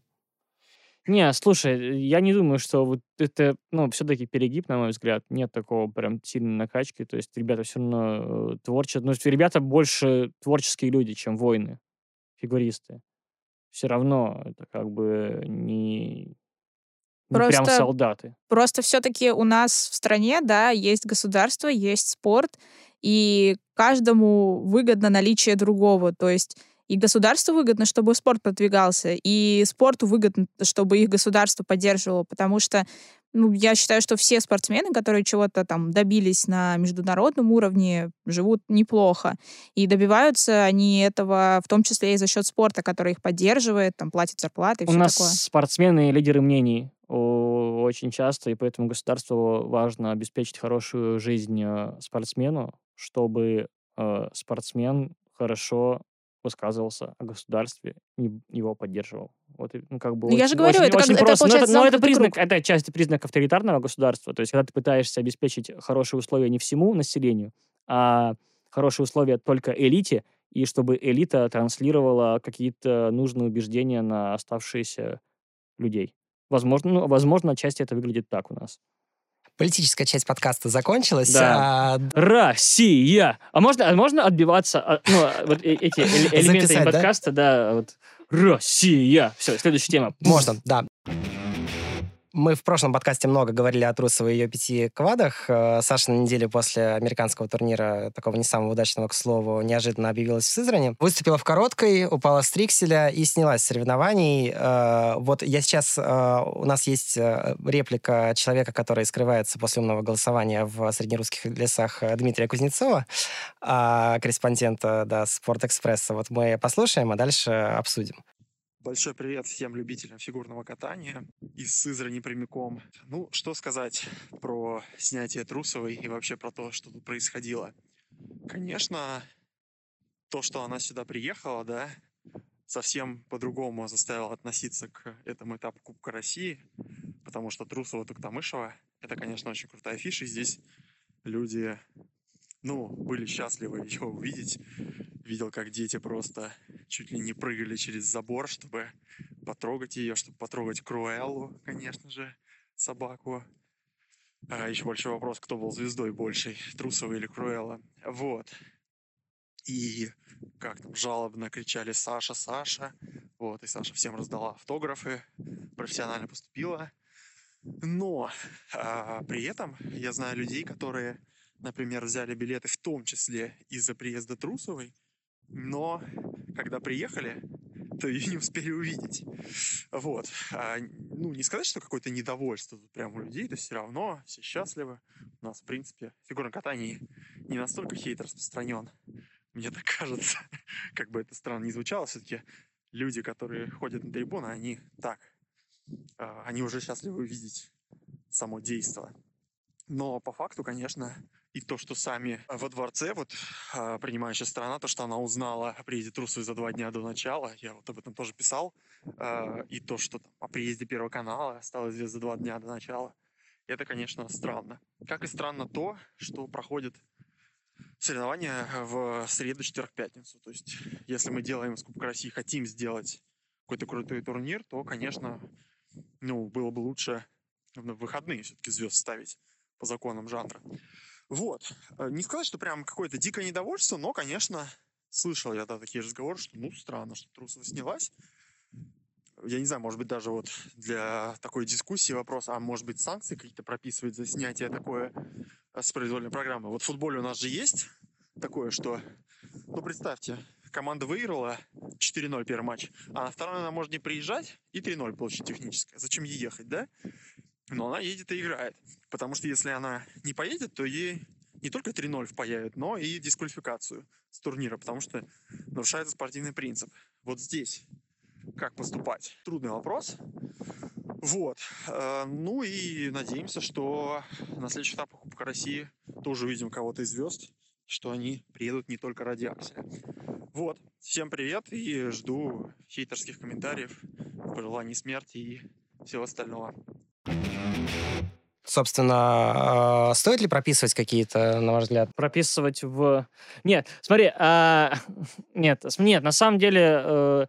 S2: Не, слушай, я не думаю, что вот это, ну, все-таки перегиб, на мой взгляд. Нет такого прям сильной накачки. То есть ребята все равно э, творческие. Ну, ребята больше творческие люди, чем воины, фигуристы. Все равно это как бы не, не прям
S3: Просто,
S2: солдаты.
S3: просто все-таки у нас в стране, да, есть государство, есть спорт, и каждому выгодно наличие другого. То есть и государству выгодно, чтобы спорт продвигался, и спорту выгодно, чтобы их государство поддерживало, потому что ну, я считаю, что все спортсмены, которые чего-то там добились на международном уровне, живут неплохо. И добиваются они этого в том числе и за счет спорта, который их поддерживает, там платит зарплаты и
S2: У
S3: все
S2: нас
S3: такое.
S2: спортсмены лидеры мнений очень часто, и поэтому государству важно обеспечить хорошую жизнь э, спортсмену, чтобы э, спортсмен хорошо высказывался о государстве, и его поддерживал. Вот, ну, как бы
S3: Ну, я
S2: очень,
S3: же говорю,
S2: очень,
S3: это как-
S2: очень
S3: это
S2: просто. Но
S3: получается
S2: но это признак,
S3: круг.
S2: это часть признак авторитарного государства. То есть, когда ты пытаешься обеспечить хорошие условия не всему населению, а хорошие условия только элите, и чтобы элита транслировала какие-то нужные убеждения на оставшиеся людей. Возможно, ну, возможно, отчасти это выглядит так у нас.
S1: Политическая часть подкаста закончилась.
S2: Да.
S1: а,
S2: Россия! А можно, а можно отбиваться от, ну, вот э- эти эле- элементы
S1: Записать, да?
S2: подкаста, да, вот Россия! Все, следующая тема.
S1: Можно, да. Мы в прошлом подкасте много говорили о Трусовой и ее пяти квадах. Э, Саша на неделе после американского турнира, такого не самого удачного, к слову, неожиданно объявилась в Сызрани. Выступила в короткой, упала с трикселя и снялась с соревнований. Э, Вот я сейчас... э, У нас есть реплика человека, который скрывается после умного голосования в среднерусских лесах Дмитрия Кузнецова, корреспондента да, Спортэкспресса. Вот мы послушаем, а дальше обсудим.
S4: Большой привет всем любителям фигурного катания из Сызрани прямиком. Ну, что сказать про снятие Трусовой и вообще про то, что тут происходило. Конечно, то, что она сюда приехала, да, совсем по-другому заставило относиться к этому этапу Кубка России, потому что Трусова Туктамышева — это, конечно, очень крутая фиша, и здесь люди, ну, были счастливы ее увидеть. Видел, как дети просто чуть ли не прыгали через забор, чтобы потрогать ее, чтобы потрогать Круэллу, конечно же, собаку. А еще большой вопрос, кто был звездой большей, Трусова или Круэлла. Вот. И как там жалобно кричали «Саша, Саша!» Вот, и Саша всем раздала автографы, профессионально поступила. Но а, при этом я знаю людей, которые, например, взяли билеты в том числе из-за приезда Трусовой, но когда приехали, то ее не успели увидеть. Вот. А, ну, не сказать, что какое-то недовольство тут прямо у людей, то все равно все счастливы. У нас, в принципе, в фигурном катании не настолько хейт распространен. Мне так кажется, [LAUGHS] как бы это странно не звучало, все-таки люди, которые ходят на трибуны, они так, а, они уже счастливы видеть само действо. Но по факту, конечно, и то, что сами во дворце, вот а, принимающая страна, то, что она узнала о приезде Трусовой за два дня до начала, я вот об этом тоже писал, а, и то, что там, о приезде Первого канала стало известно за два дня до начала, это, конечно, странно. Как и странно то, что проходит соревнования в среду, четверг, пятницу. То есть, если мы делаем из Кубка России, хотим сделать какой-то крутой турнир, то, конечно, ну, было бы лучше в выходные все-таки звезд ставить по законам жанра. Вот. Э, Не сказать, что прям какое-то дикое недовольство, но, конечно, слышал я да, такие разговоры, что ну странно, что Трусова снялась. Я не знаю, может быть, даже вот для такой дискуссии вопрос, а может быть, санкции какие-то прописывать за снятие такое э, с произвольной программы. Вот в футболе у нас же есть такое, что, ну, представьте, команда выиграла 4-0 первый матч, а на второй она может не приезжать и 3-0 получить техническое. Зачем ей ехать, да? Но она едет и играет. Потому что если она не поедет, то ей не только 3-0 впаяют, но и дисквалификацию с турнира, потому что нарушается спортивный принцип. Вот здесь как поступать? Трудный вопрос. Вот. Э, Ну и надеемся, что на следующий этап Кубка России тоже увидим кого-то из звезд, что они приедут не только ради Акселя. Вот. Всем привет и жду хейтерских комментариев, пожеланий смерти и всего остального.
S1: Собственно, э, стоит ли прописывать какие-то, на ваш взгляд,
S2: прописывать в... Нет, смотри, а, [LAUGHS] нет, нет, на самом деле э,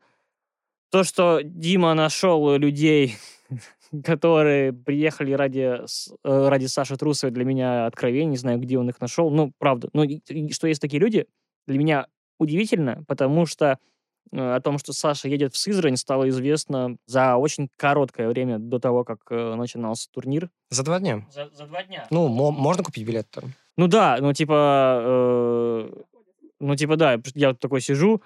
S2: то, что Дима нашел людей, [LAUGHS] которые приехали ради, э, ради Саши Трусовой, для меня откровение, не знаю, где он их нашел. Ну, правда. Ну, что есть такие люди, для меня удивительно, потому что о том, что Саша едет в Сызрань, стало известно за очень короткое время до того, как э, начинался турнир.
S1: За два дня.
S2: За, за два дня.
S1: Ну, можно купить билет там.
S2: Ну да, ну типа, э, ну типа да, я такой сижу,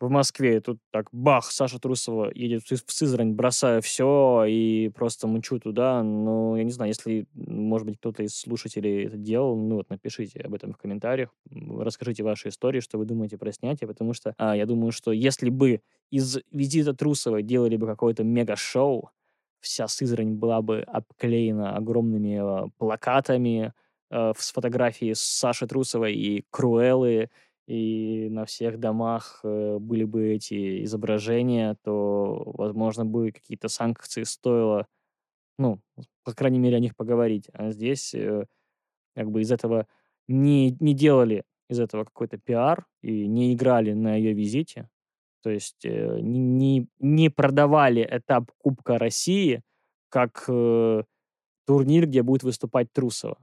S2: в Москве, и тут так бах, Саша Трусова едет в Сызрань, бросая все и просто мчу туда. Ну, я не знаю, если, может быть, кто-то из слушателей это делал, ну вот напишите об этом в комментариях, расскажите ваши истории, что вы думаете про снятие, потому что а, я думаю, что если бы из визита Трусова делали бы какое-то мега-шоу, вся Сызрань была бы обклеена огромными э, плакатами э, с фотографией Саши Трусовой и Круэллы, и на всех домах э, были бы эти изображения, то, возможно, бы какие-то санкции стоило, ну, по крайней мере, о них поговорить. А здесь э, как бы из этого не, не делали из этого какой-то пиар и не играли на ее визите. То есть э, не, не продавали этап Кубка России как э, турнир, где будет выступать Трусова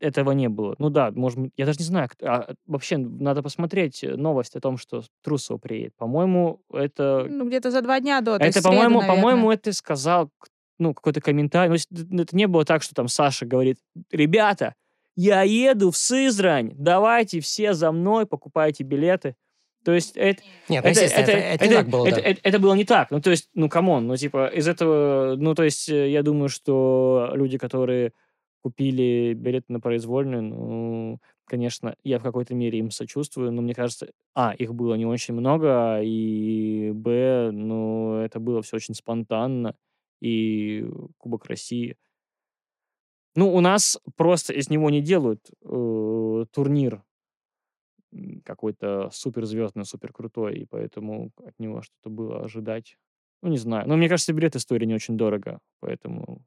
S2: этого не было. Ну да, может быть, я даже не знаю, а, вообще надо посмотреть э, новость о том, что Трусова приедет. По-моему, это...
S3: Ну, где-то за два дня до.
S2: Это, по-моему, по-моему, это сказал, ну, какой-то комментарий. Ну, это не было так, что там Саша говорит, ребята, я еду в Сызрань, давайте все за мной, покупайте билеты. То есть это...
S1: Нет, это, это, это, это, это, так было,
S2: это,
S1: да.
S2: это, это было не так. Ну, то есть, ну, come on, ну, типа, из этого... Ну, то есть, э, я думаю, что люди, которые купили билеты на произвольную, ну, конечно, я в какой-то мере им сочувствую, но мне кажется, а, их было не очень много, и, б, ну, это было все очень спонтанно, и Кубок России. Ну, у нас просто из него не делают э, турнир какой-то суперзвездный, супер крутой, и поэтому от него что-то было ожидать. Ну, не знаю. Но мне кажется, билеты стоили не очень дорого, поэтому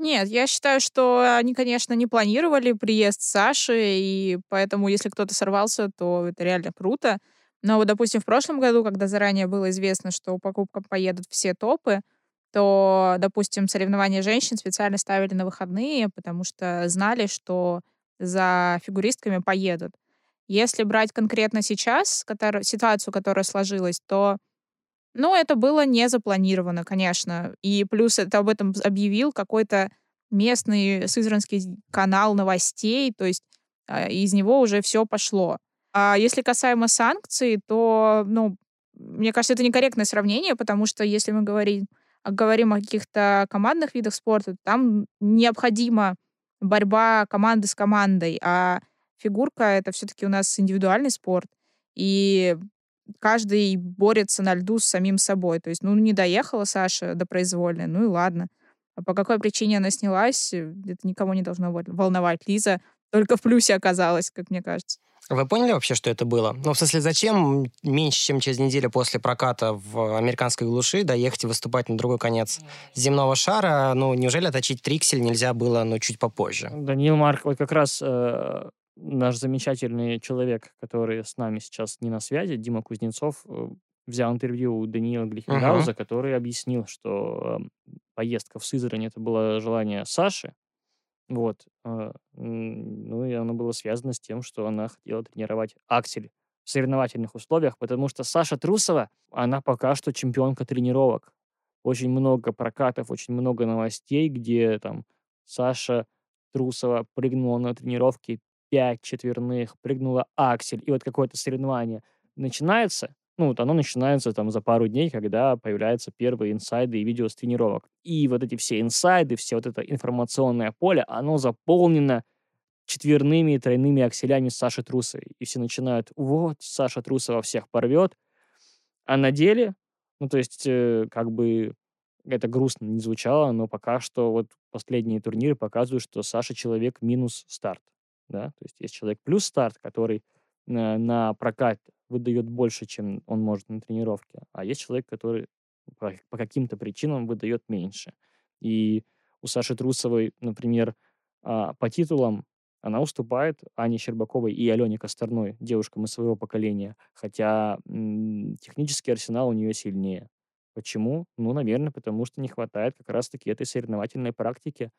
S3: нет, я считаю, что они, конечно, не планировали приезд Саши, и поэтому, если кто-то сорвался, то это реально круто. Но вот, допустим, в прошлом году, когда заранее было известно, что по покупкам поедут все топы, то, допустим, соревнования женщин специально ставили на выходные, потому что знали, что за фигуристками поедут. Если брать конкретно сейчас который, ситуацию, которая сложилась, то ну, это было не запланировано, конечно. И плюс это об этом объявил какой-то местный сызранский канал новостей, то есть а, из него уже все пошло. А если касаемо санкций, то, ну, мне кажется, это некорректное сравнение, потому что если мы говорим, говорим о каких-то командных видах спорта, там необходима борьба команды с командой, а фигурка — это все-таки у нас индивидуальный спорт. И каждый борется на льду с самим собой. То есть, ну, не доехала Саша до произвольной, ну и ладно. А по какой причине она снялась, э, это никого не должно волновать. Лиза только в плюсе оказалась, как мне кажется.
S1: Вы поняли вообще, что это было? Ну, в смысле, зачем меньше, чем через неделю после проката в американской глуши доехать и выступать на другой конец земного шара? Ну, неужели отточить триксель нельзя было, ну, чуть попозже?
S2: Даниил Марк вот как раз э, наш замечательный человек, который с нами сейчас не на связи, Дима Кузнецов, э, взял интервью у Даниила Глихенгауза, uh-huh. который объяснил, что э, поездка в Сызрань это было желание Саши, вот, э, ну и оно было связано с тем, что она хотела тренировать аксель в соревновательных условиях, потому что Саша Трусова, она пока что чемпионка тренировок. Очень много прокатов, очень много новостей, где там Саша Трусова прыгнула на тренировке 5 четверных, прыгнула аксель, и вот какое-то соревнование начинается, ну, вот оно начинается там за пару дней, когда появляются первые инсайды и видео с тренировок. И вот эти все инсайды, все вот это информационное поле, оно заполнено четверными и тройными акселями Саши Трусовой. И все начинают, вот, Саша Трусова всех порвет. А на деле, ну, то есть, э, как бы это грустно не звучало, но пока что вот последние турниры показывают, что Саша человек минус старт да, то есть есть человек плюс старт, который на, прокат выдает больше, чем он может на тренировке, а есть человек, который по, каким-то причинам выдает меньше. И у Саши Трусовой, например, а, по титулам она уступает Ане Щербаковой и Алене Косторной, девушкам из своего поколения, хотя технический арсенал у нее сильнее. Почему? Ну, наверное, потому что не хватает как раз-таки этой соревновательной практики.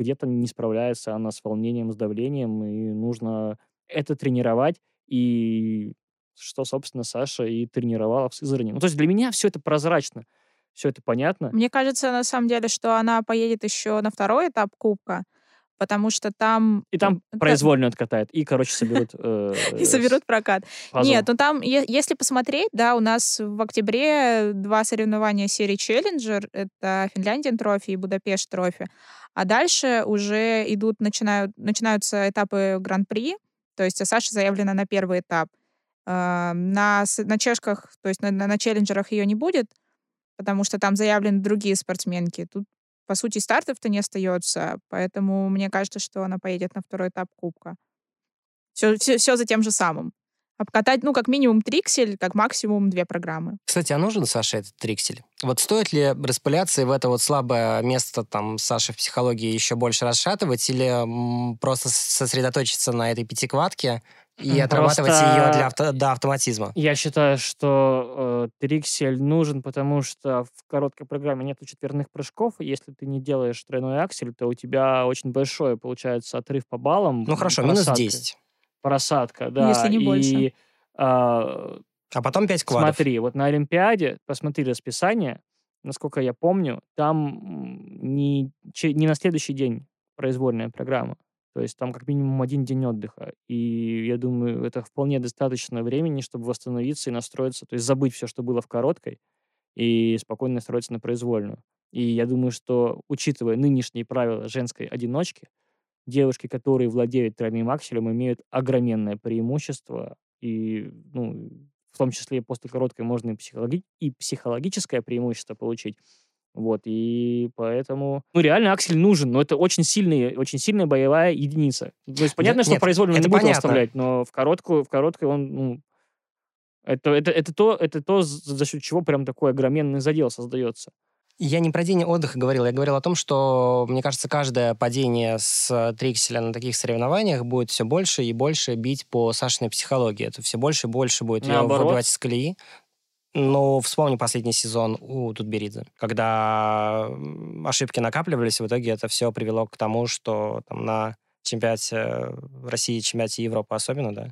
S2: Где-то не справляется она с волнением, с давлением, и нужно это тренировать. И что, собственно, Саша и тренировала в Сызрани. Ну, то есть для меня все это прозрачно, все это понятно.
S3: Мне кажется, на самом деле, что она поедет еще на второй этап Кубка, потому что там...
S2: И там произвольно откатает, и, короче, соберут... [LAUGHS] э,
S3: и соберут прокат. Нет, ну там, если посмотреть, да, у нас в октябре два соревнования серии Челленджер, это Финляндия трофи и Будапешт трофи, а дальше уже идут, начинают, начинаются этапы Гран-при, то есть Саша заявлена на первый этап. А, На, на чешках, то есть на, на, на челленджерах ее не будет, потому что там заявлены другие спортсменки. Тут, по сути, стартов-то не остается, поэтому мне кажется, что она поедет на второй этап Кубка. Все, все, все за тем же самым. Обкатать, ну, как минимум триксель, как максимум две программы.
S1: Кстати, а нужен Саше этот триксель? Вот стоит ли распыляться и в это вот слабое место там Саши в психологии еще больше расшатывать или просто сосредоточиться на этой пятиквадке и
S2: М,
S1: отрабатывать
S2: просто-
S1: ее для авто- до автоматизма?
S2: Я считаю, что э, триксель нужен, потому что в короткой программе нету четверных прыжков. и Если ты не делаешь тройной аксель, то у тебя очень большой получается отрыв по баллам.
S1: Ну хорошо,
S2: м,
S1: минус
S2: просадкой.
S1: 10.
S2: Просадка, да.
S3: Если не
S2: и,
S3: больше.
S2: а,
S1: А потом 5 квадов.
S2: Смотри, вот на Олимпиаде, посмотри расписание, насколько я помню, там не, не на следующий день произвольная программа. То есть там как минимум один день отдыха. И я думаю, это вполне достаточно времени, чтобы восстановиться и настроиться, то есть забыть все, что было в короткой, и спокойно настроиться на произвольную. И я думаю, что, учитывая нынешние правила женской одиночки, девушки, которые владеют тройным акселем, имеют огроменное преимущество. И, ну, в том числе после короткой можно и, психологи- и психологическое преимущество получить. Вот, и поэтому... Ну, реально аксель нужен, но это очень, сильный, очень сильная боевая единица. То есть понятно, что
S1: нет,
S2: произвольно не будет оставлять, но в короткую, в короткой он, ну, это, это, это, то, это то, за счет чего прям такой огроменный задел создается.
S1: Я не про день отдыха говорил, я говорил о том, что, мне кажется, каждое падение с трикселя на таких соревнованиях будет все больше и больше бить по Сашиной психологии. Это все больше и больше будет ее
S2: Наоборот.
S1: выбивать из колеи. Но вспомни последний сезон у Тутберидзе, когда ошибки накапливались, в итоге это все привело к тому, что там, на чемпионате России, чемпионате Европы особенно, да,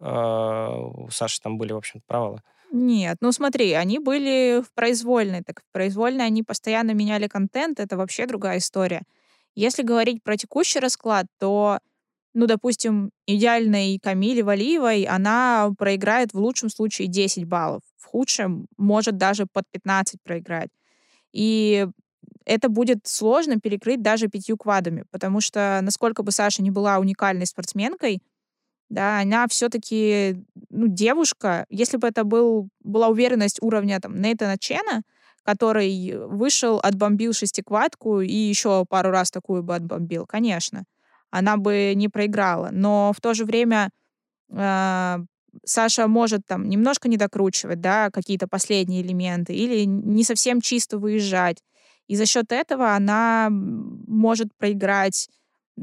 S1: э, у Саши там были, в общем провалы.
S3: Нет, ну смотри, они были в произвольной, так в произвольной они постоянно меняли контент, это вообще другая история. Если говорить про текущий расклад, то, ну, допустим, идеальной Камиле Валиевой она проиграет в лучшем случае 10 баллов, в худшем может даже под 15 проиграть. И это будет сложно перекрыть даже пятью квадами, потому что насколько бы Саша не была уникальной спортсменкой, да, она все-таки, ну, девушка, если бы это был, была уверенность уровня там Нейтана Чена, который вышел, отбомбил шестиквадку и еще пару раз такую бы отбомбил, конечно, она бы не проиграла. Но в то же время э, Саша может там немножко не докручивать, да, какие-то последние элементы или не совсем чисто выезжать. И за счет этого она может проиграть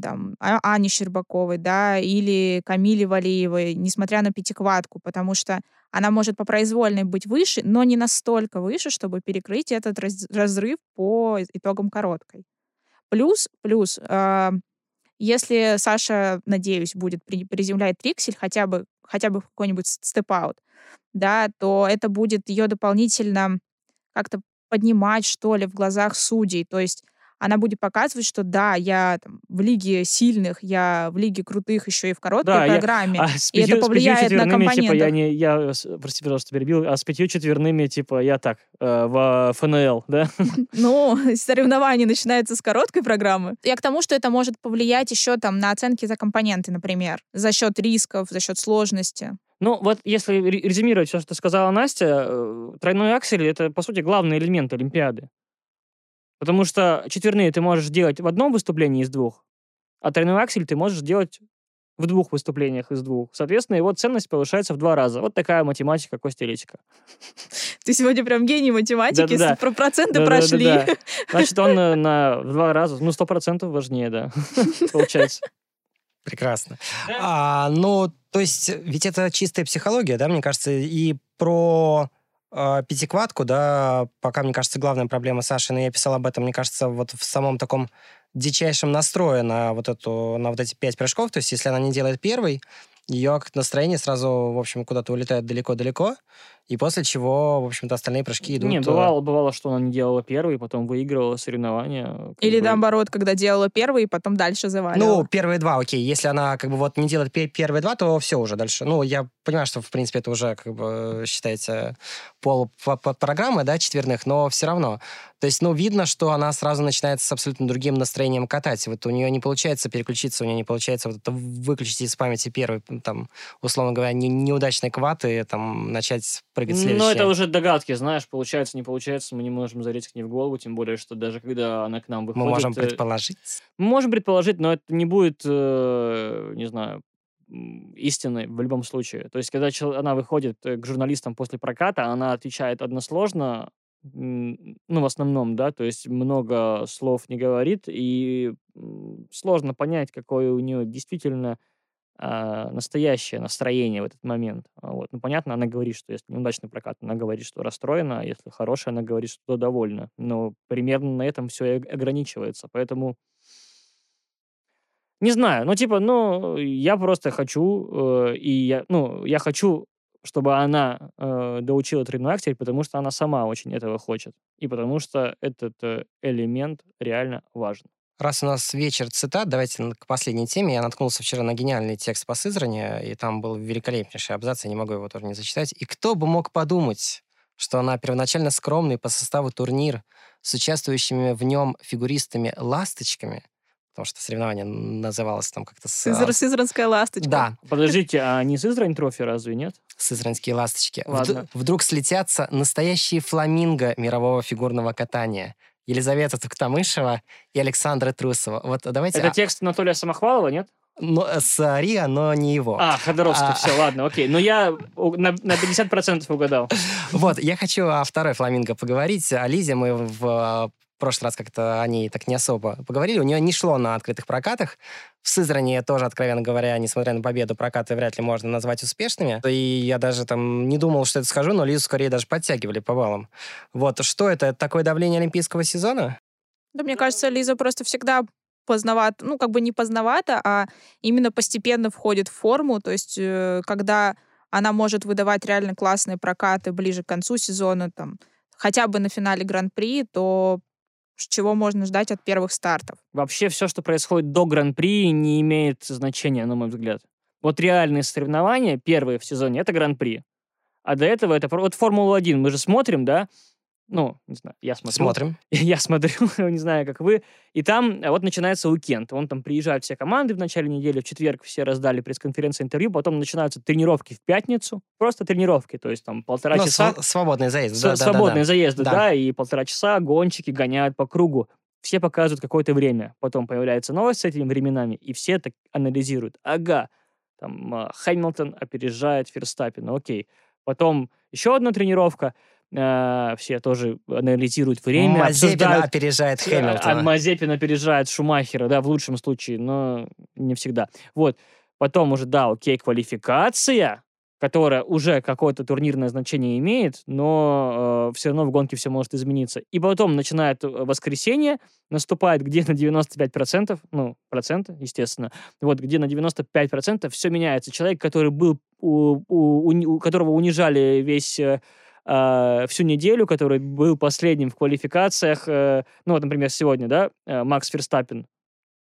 S3: там, А- Ане Щербаковой, да, или Камиле Валиевой, несмотря на пятиквадку, потому что она может по произвольной быть выше, но не настолько выше, чтобы перекрыть этот раз- разрыв по итогам короткой. Плюс, плюс, а, если Саша, надеюсь, будет при- приземлять триксель хотя бы, хотя бы какой-нибудь степ-аут, да, то это будет ее дополнительно как-то поднимать, что ли, в глазах судей. То есть она будет показывать, что да, я там, в лиге сильных, я в лиге крутых еще и в короткой
S2: Да, я-
S3: программе.
S2: А с
S3: И это
S2: пятью, с пятью
S3: повлияет на
S2: четверными, типа, я не, я, прости, пожалуйста, перебил, а с пятью четверными, типа, я так, э, в ФНЛ, да? [LAUGHS]
S3: Ну, [LAUGHS] соревнования начинаются с короткой программы. Я к тому, что это может повлиять еще там на оценки за компоненты, например, за счет рисков, за счет сложности.
S2: Ну, вот если ре- резюмировать все, что сказала Настя, э, тройной аксель — это, по сути, главный элемент Олимпиады. Потому что четверные ты можешь делать в одном выступлении из двух, а тройной аксель ты можешь делать в двух выступлениях из двух. Соответственно, его ценность повышается в два раза. Вот такая математика Костя Летика.
S3: Ты сегодня прям гений математики,
S2: Да-да-да.
S3: с- про проценты
S2: Да-да-да-да.
S3: прошли.
S2: Значит, он э, на в [LAUGHS] два раза, ну, сто процентов важнее, да, [LAUGHS] получается.
S1: Прекрасно. А, ну, то есть, ведь это чистая психология, да, мне кажется, и про пятиквадку, да, пока, мне кажется, главная проблема Саши, но я писал об этом, мне кажется, вот в самом таком дичайшем настрое на вот эту, на вот эти пять прыжков. То есть, если она не делает первый, ее настроение сразу, в общем, куда-то улетает далеко-далеко, и после чего, в общем-то, остальные прыжки идут...
S2: Не, бывало, бывало, что она не делала первый, потом выигрывала соревнования.
S3: Или
S2: бы.
S3: наоборот, когда делала первый, и потом дальше заваливала.
S1: Ну, первые два, окей. Если она как бы вот не делает первые два, то все уже дальше. Ну, я понимаю, что, в принципе, это уже как бы считается пол программы, да, четверных, но все равно. То есть, ну, видно, что она сразу начинает с абсолютно другим настроением катать. Вот у нее не получается переключиться, у нее не получается вот это выключить из памяти первый, там, условно говоря, не, неудачный квад и там начать прыгать следующий.
S2: Ну, это уже догадки, знаешь, получается, не получается, мы не можем залезть к ней в голову, тем более, что даже когда она к нам выходит...
S1: Мы можем э, предположить.
S2: Можем предположить, но это не будет, э, не знаю, истины в любом случае. То есть, когда она выходит э, к журналистам после проката, она отвечает односложно, ну, в основном, да, то есть много слов не говорит, и сложно понять, какое у нее действительно а, настоящее настроение в этот момент. А, вот. Ну, понятно, она говорит, что если неудачный прокат, она говорит, что расстроена, а если хорошая, она говорит, что довольна. Но примерно на этом все и ограничивается. Поэтому не знаю, ну, типа, ну, я просто хочу, э, и я, ну, я хочу чтобы она э, доучила тройной аксель, потому что она сама очень этого хочет. И потому что этот э, элемент реально важен.
S1: Раз у нас вечер цитат, давайте к последней теме. Я наткнулся вчера на гениальный текст по Сызрани, и там был великолепнейший абзац, я не могу его тоже не зачитать. И кто бы мог подумать, что она первоначально скромный по составу турнир с участвующими в нем фигуристами-ласточками потому что соревнование называлось там как-то... С,
S3: Сызр, Сызранская ласточка.
S1: Да.
S2: Подождите, а не Сызрань трофи разве нет?
S1: Сызранские ласточки.
S2: Ладно.
S1: Вд- вдруг слетятся настоящие фламинго мирового фигурного катания. Елизавета Туктамышева и Александра Трусова. Вот давайте...
S2: Это текст Анатолия Самохвалова, нет?
S1: Но, с Риа, но не его.
S2: А, Ходоровский, а... все, ладно, окей. Но я на, на 50% угадал. [LAUGHS]
S1: Вот, я хочу о второй фламинго поговорить. О Лизе мы в прошлый раз как-то они так не особо поговорили. У нее не шло на открытых прокатах. В Сызрани тоже, откровенно говоря, несмотря на победу, прокаты вряд ли можно назвать успешными. И я даже там не думал, что это скажу, но Лизу скорее даже подтягивали по баллам. Вот, что это? Это такое давление олимпийского сезона?
S3: Да, мне кажется, Лиза просто всегда поздновато, ну, как бы не поздновато, а именно постепенно входит в форму. То есть, э, когда она может выдавать реально классные прокаты ближе к концу сезона, там, хотя бы на финале Гран-при, то чего можно ждать от первых стартов.
S2: Вообще все, что происходит до Гран-при, не имеет значения, на мой взгляд. Вот реальные соревнования, первые в сезоне, это Гран-при. А до этого это вот Формула-1. Мы же смотрим, да, ну, не знаю, я смотрю.
S1: Смотрим. [LAUGHS]
S2: Я смотрю, [LAUGHS] не знаю, как вы. И там а вот начинается уикенд. Он там приезжают все команды в начале недели, в четверг все раздали пресс-конференции, интервью, потом начинаются тренировки в пятницу. Просто тренировки, то есть там полтора
S1: ну,
S2: часа.
S1: Св- свободный заезд.
S2: Да, свободные да, заезды, да. да, и полтора часа гонщики гоняют по кругу. Все показывают какое-то время. Потом появляется новость с этими временами, и все так анализируют. Ага, там а, Хэмилтон опережает Ферстаппина, окей. Потом еще одна тренировка — э, все тоже анализируют время,
S1: Мазепин
S2: обсуждают...
S1: опережает э, Хэмилтона.
S2: А Мазепин опережает Шумахера, да, в лучшем случае, но не всегда. Вот. Потом уже, да, окей, квалификация, которая уже какое-то турнирное значение имеет, но э, все равно в гонке все может измениться. И потом начинает э, воскресенье, наступает где на 95%, ну, процента, естественно, вот где на 95% все меняется. Человек, который был, у, у, у, у которого унижали весь э, всю неделю, который был последним в квалификациях. Э, ну, вот, например, сегодня, да, э, Макс Ферстаппин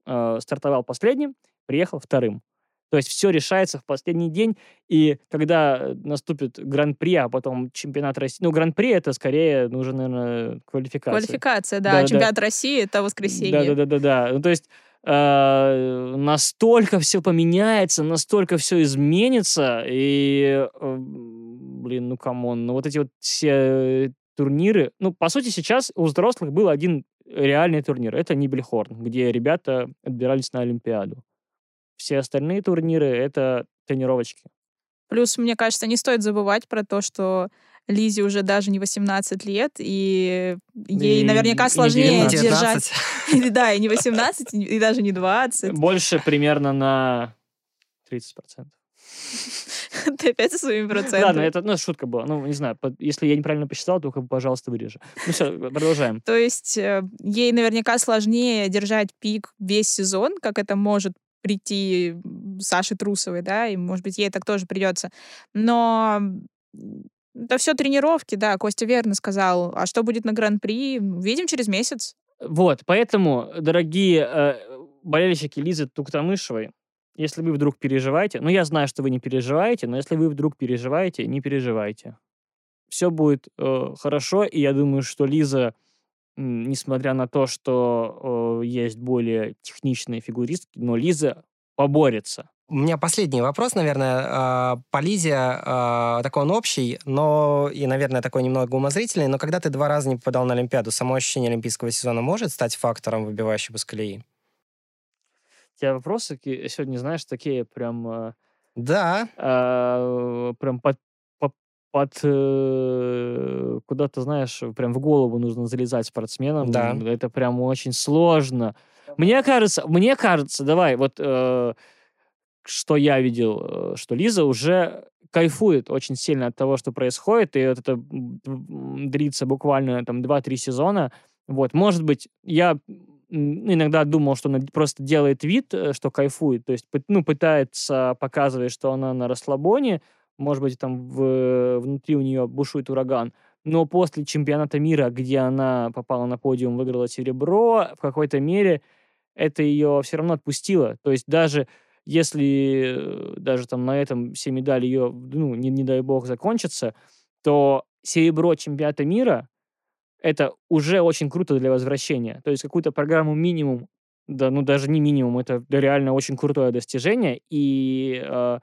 S2: э, стартовал последним, приехал вторым. То есть все решается в последний день, и когда наступит Гран-при, а потом чемпионат России... Ну, Гран-при это скорее нужно, наверное, квалификация.
S3: Квалификация, да. да чемпионат да. России это воскресенье.
S2: Да-да-да. Ну, то есть э, настолько все поменяется, настолько все изменится, и э, блин, ну come on, ну вот эти вот все турниры, ну, по сути, сейчас у взрослых был один реальный турнир, это Небельхорн, где ребята отбирались на Олимпиаду. Все остальные турниры — это тренировочки.
S3: Плюс, мне кажется, не стоит забывать про то, что Лизе уже даже не 18 лет, и ей и, наверняка сложнее
S1: и
S3: держать... [LAUGHS] [LAUGHS] Да, и не 18, и даже не 20.
S2: Больше примерно на 30%.
S3: Ты опять со своими процентами.
S2: Ладно, это ну, шутка была. Ну, не знаю, если я неправильно посчитал, то, пожалуйста, вырежи. Ну все, продолжаем.
S3: То есть э, ей наверняка сложнее держать пик весь сезон, как это может прийти Саше Трусовой, да, и, может быть, ей так тоже придется. Но это все тренировки, да, Костя верно сказал. А что будет на Гран-при, увидим через месяц.
S2: Вот, поэтому, дорогие э, болельщики Лизы Туктамышевой, если вы вдруг переживаете, ну, я знаю, что вы не переживаете, но если вы вдруг переживаете, не переживайте. Все будет э, хорошо, и я думаю, что Лиза, несмотря на то, что э, есть более техничные фигуристки, но Лиза поборется.
S1: У меня последний вопрос, наверное, а, по Лизе, а, такой он общий, но и, наверное, такой немного умозрительный, но когда ты два раза не попадал на Олимпиаду, само ощущение олимпийского сезона может стать фактором, выбивающим из колеи?
S2: У тебя вопросы сегодня, знаешь, такие прям... э,
S1: Да,
S2: а, прям под, по- под, э, куда-то, знаешь, прям в голову нужно залезать спортсменам.
S1: Да.
S2: Это прям очень сложно. Мне кажется, мне кажется, давай, вот э, что я видел, э, что Лиза уже кайфует очень сильно от того, что происходит, и вот это длится буквально там 2-3 сезона. Вот, может быть, я иногда думал, что она просто делает вид, э, что кайфует, то есть, ну, пытается показывать, что она на расслабоне, может быть, там в- внутри у нее бушует ураган, но после чемпионата мира, где она попала на подиум, выиграла серебро, в какой-то мере это ее все равно отпустило. То есть даже если э, даже там на этом все медали ее, ну, не, не дай бог, закончатся, то серебро чемпионата мира это уже очень круто для возвращения. То есть какую-то программу минимум, да, ну даже не минимум, это реально очень крутое достижение. И э,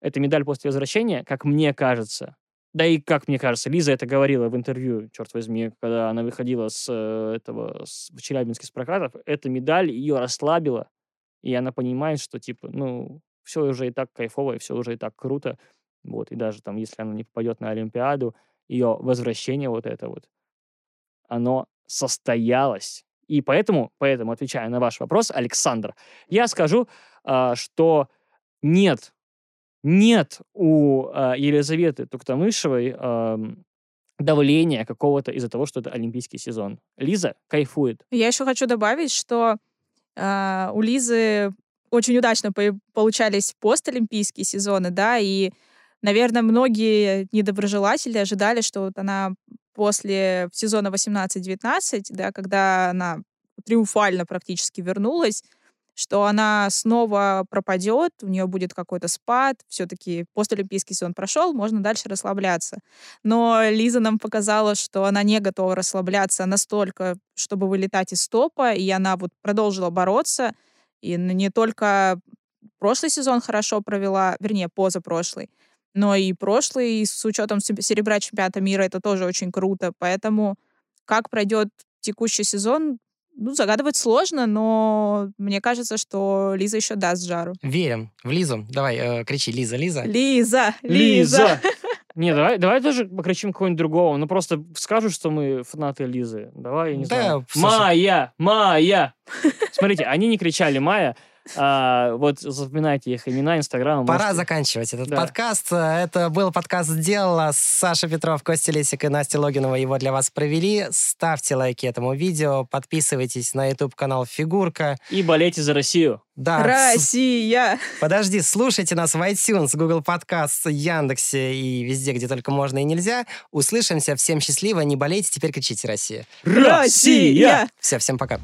S2: эта медаль после возвращения, как мне кажется, да и как мне кажется, Лиза это говорила в интервью, черт возьми, когда она выходила с э, этого, с, Челябинске с прокатов, эта медаль ее расслабила, и она понимает, что, типа, ну, все уже и так кайфово, и все уже и так круто, вот, и даже там, если она не попадет на Олимпиаду, ее возвращение вот это вот, оно состоялось. И поэтому, поэтому, отвечая на ваш вопрос, Александр, я скажу, а, что нет, нет у а, Елизаветы Туктамышевой ам, давления какого-то из-за того, что это олимпийский сезон. Лиза кайфует.
S3: Я еще хочу добавить, что а, у Лизы очень удачно по- получались постолимпийские сезоны, да, и, наверное, многие недоброжелатели ожидали, что вот она после сезона 18-19, да, когда она триумфально практически вернулась, что она снова пропадет, у нее будет какой-то спад, все-таки постолимпийский сезон прошел, можно дальше расслабляться. Но Лиза нам показала, что она не готова расслабляться настолько, чтобы вылетать из топа, и она вот продолжила бороться, и не только прошлый сезон хорошо провела, вернее, позапрошлый, но и прошлый, с учетом се- серебра чемпионата мира, это тоже очень круто. Поэтому как пройдет текущий сезон, ну, загадывать сложно, но мне кажется, что Лиза еще даст жару.
S1: верим в Лизу. Давай, э, кричи, Лиза, Лиза.
S3: Лиза! Лиза! [LAUGHS]
S2: Не, давай, давай тоже покричим кого-нибудь другого. Ну, просто скажут, что мы фанаты Лизы. Давай, я не
S1: Да,
S2: знаю. Майя! Майя! Смотрите, они не кричали Майя. А, вот запоминайте их имена, инстаграм.
S1: Пора
S2: можете-
S1: заканчивать этот
S2: Да.
S1: подкаст. Это был подкаст «Сделала». Саша Петров, Костя Лесик и Настя Логинова его для вас провели. Ставьте лайки этому видео, подписывайтесь на YouTube-канал «Фигурка».
S2: И болейте за Россию.
S1: Да, с-
S3: Россия!
S1: подожди, слушайте нас в iTunes, Google Podcast, Яндексе и везде, где только можно и нельзя. Услышимся. Всем счастливо, не болейте, теперь кричите «Россия».
S3: Россия!
S1: Все, всем пока.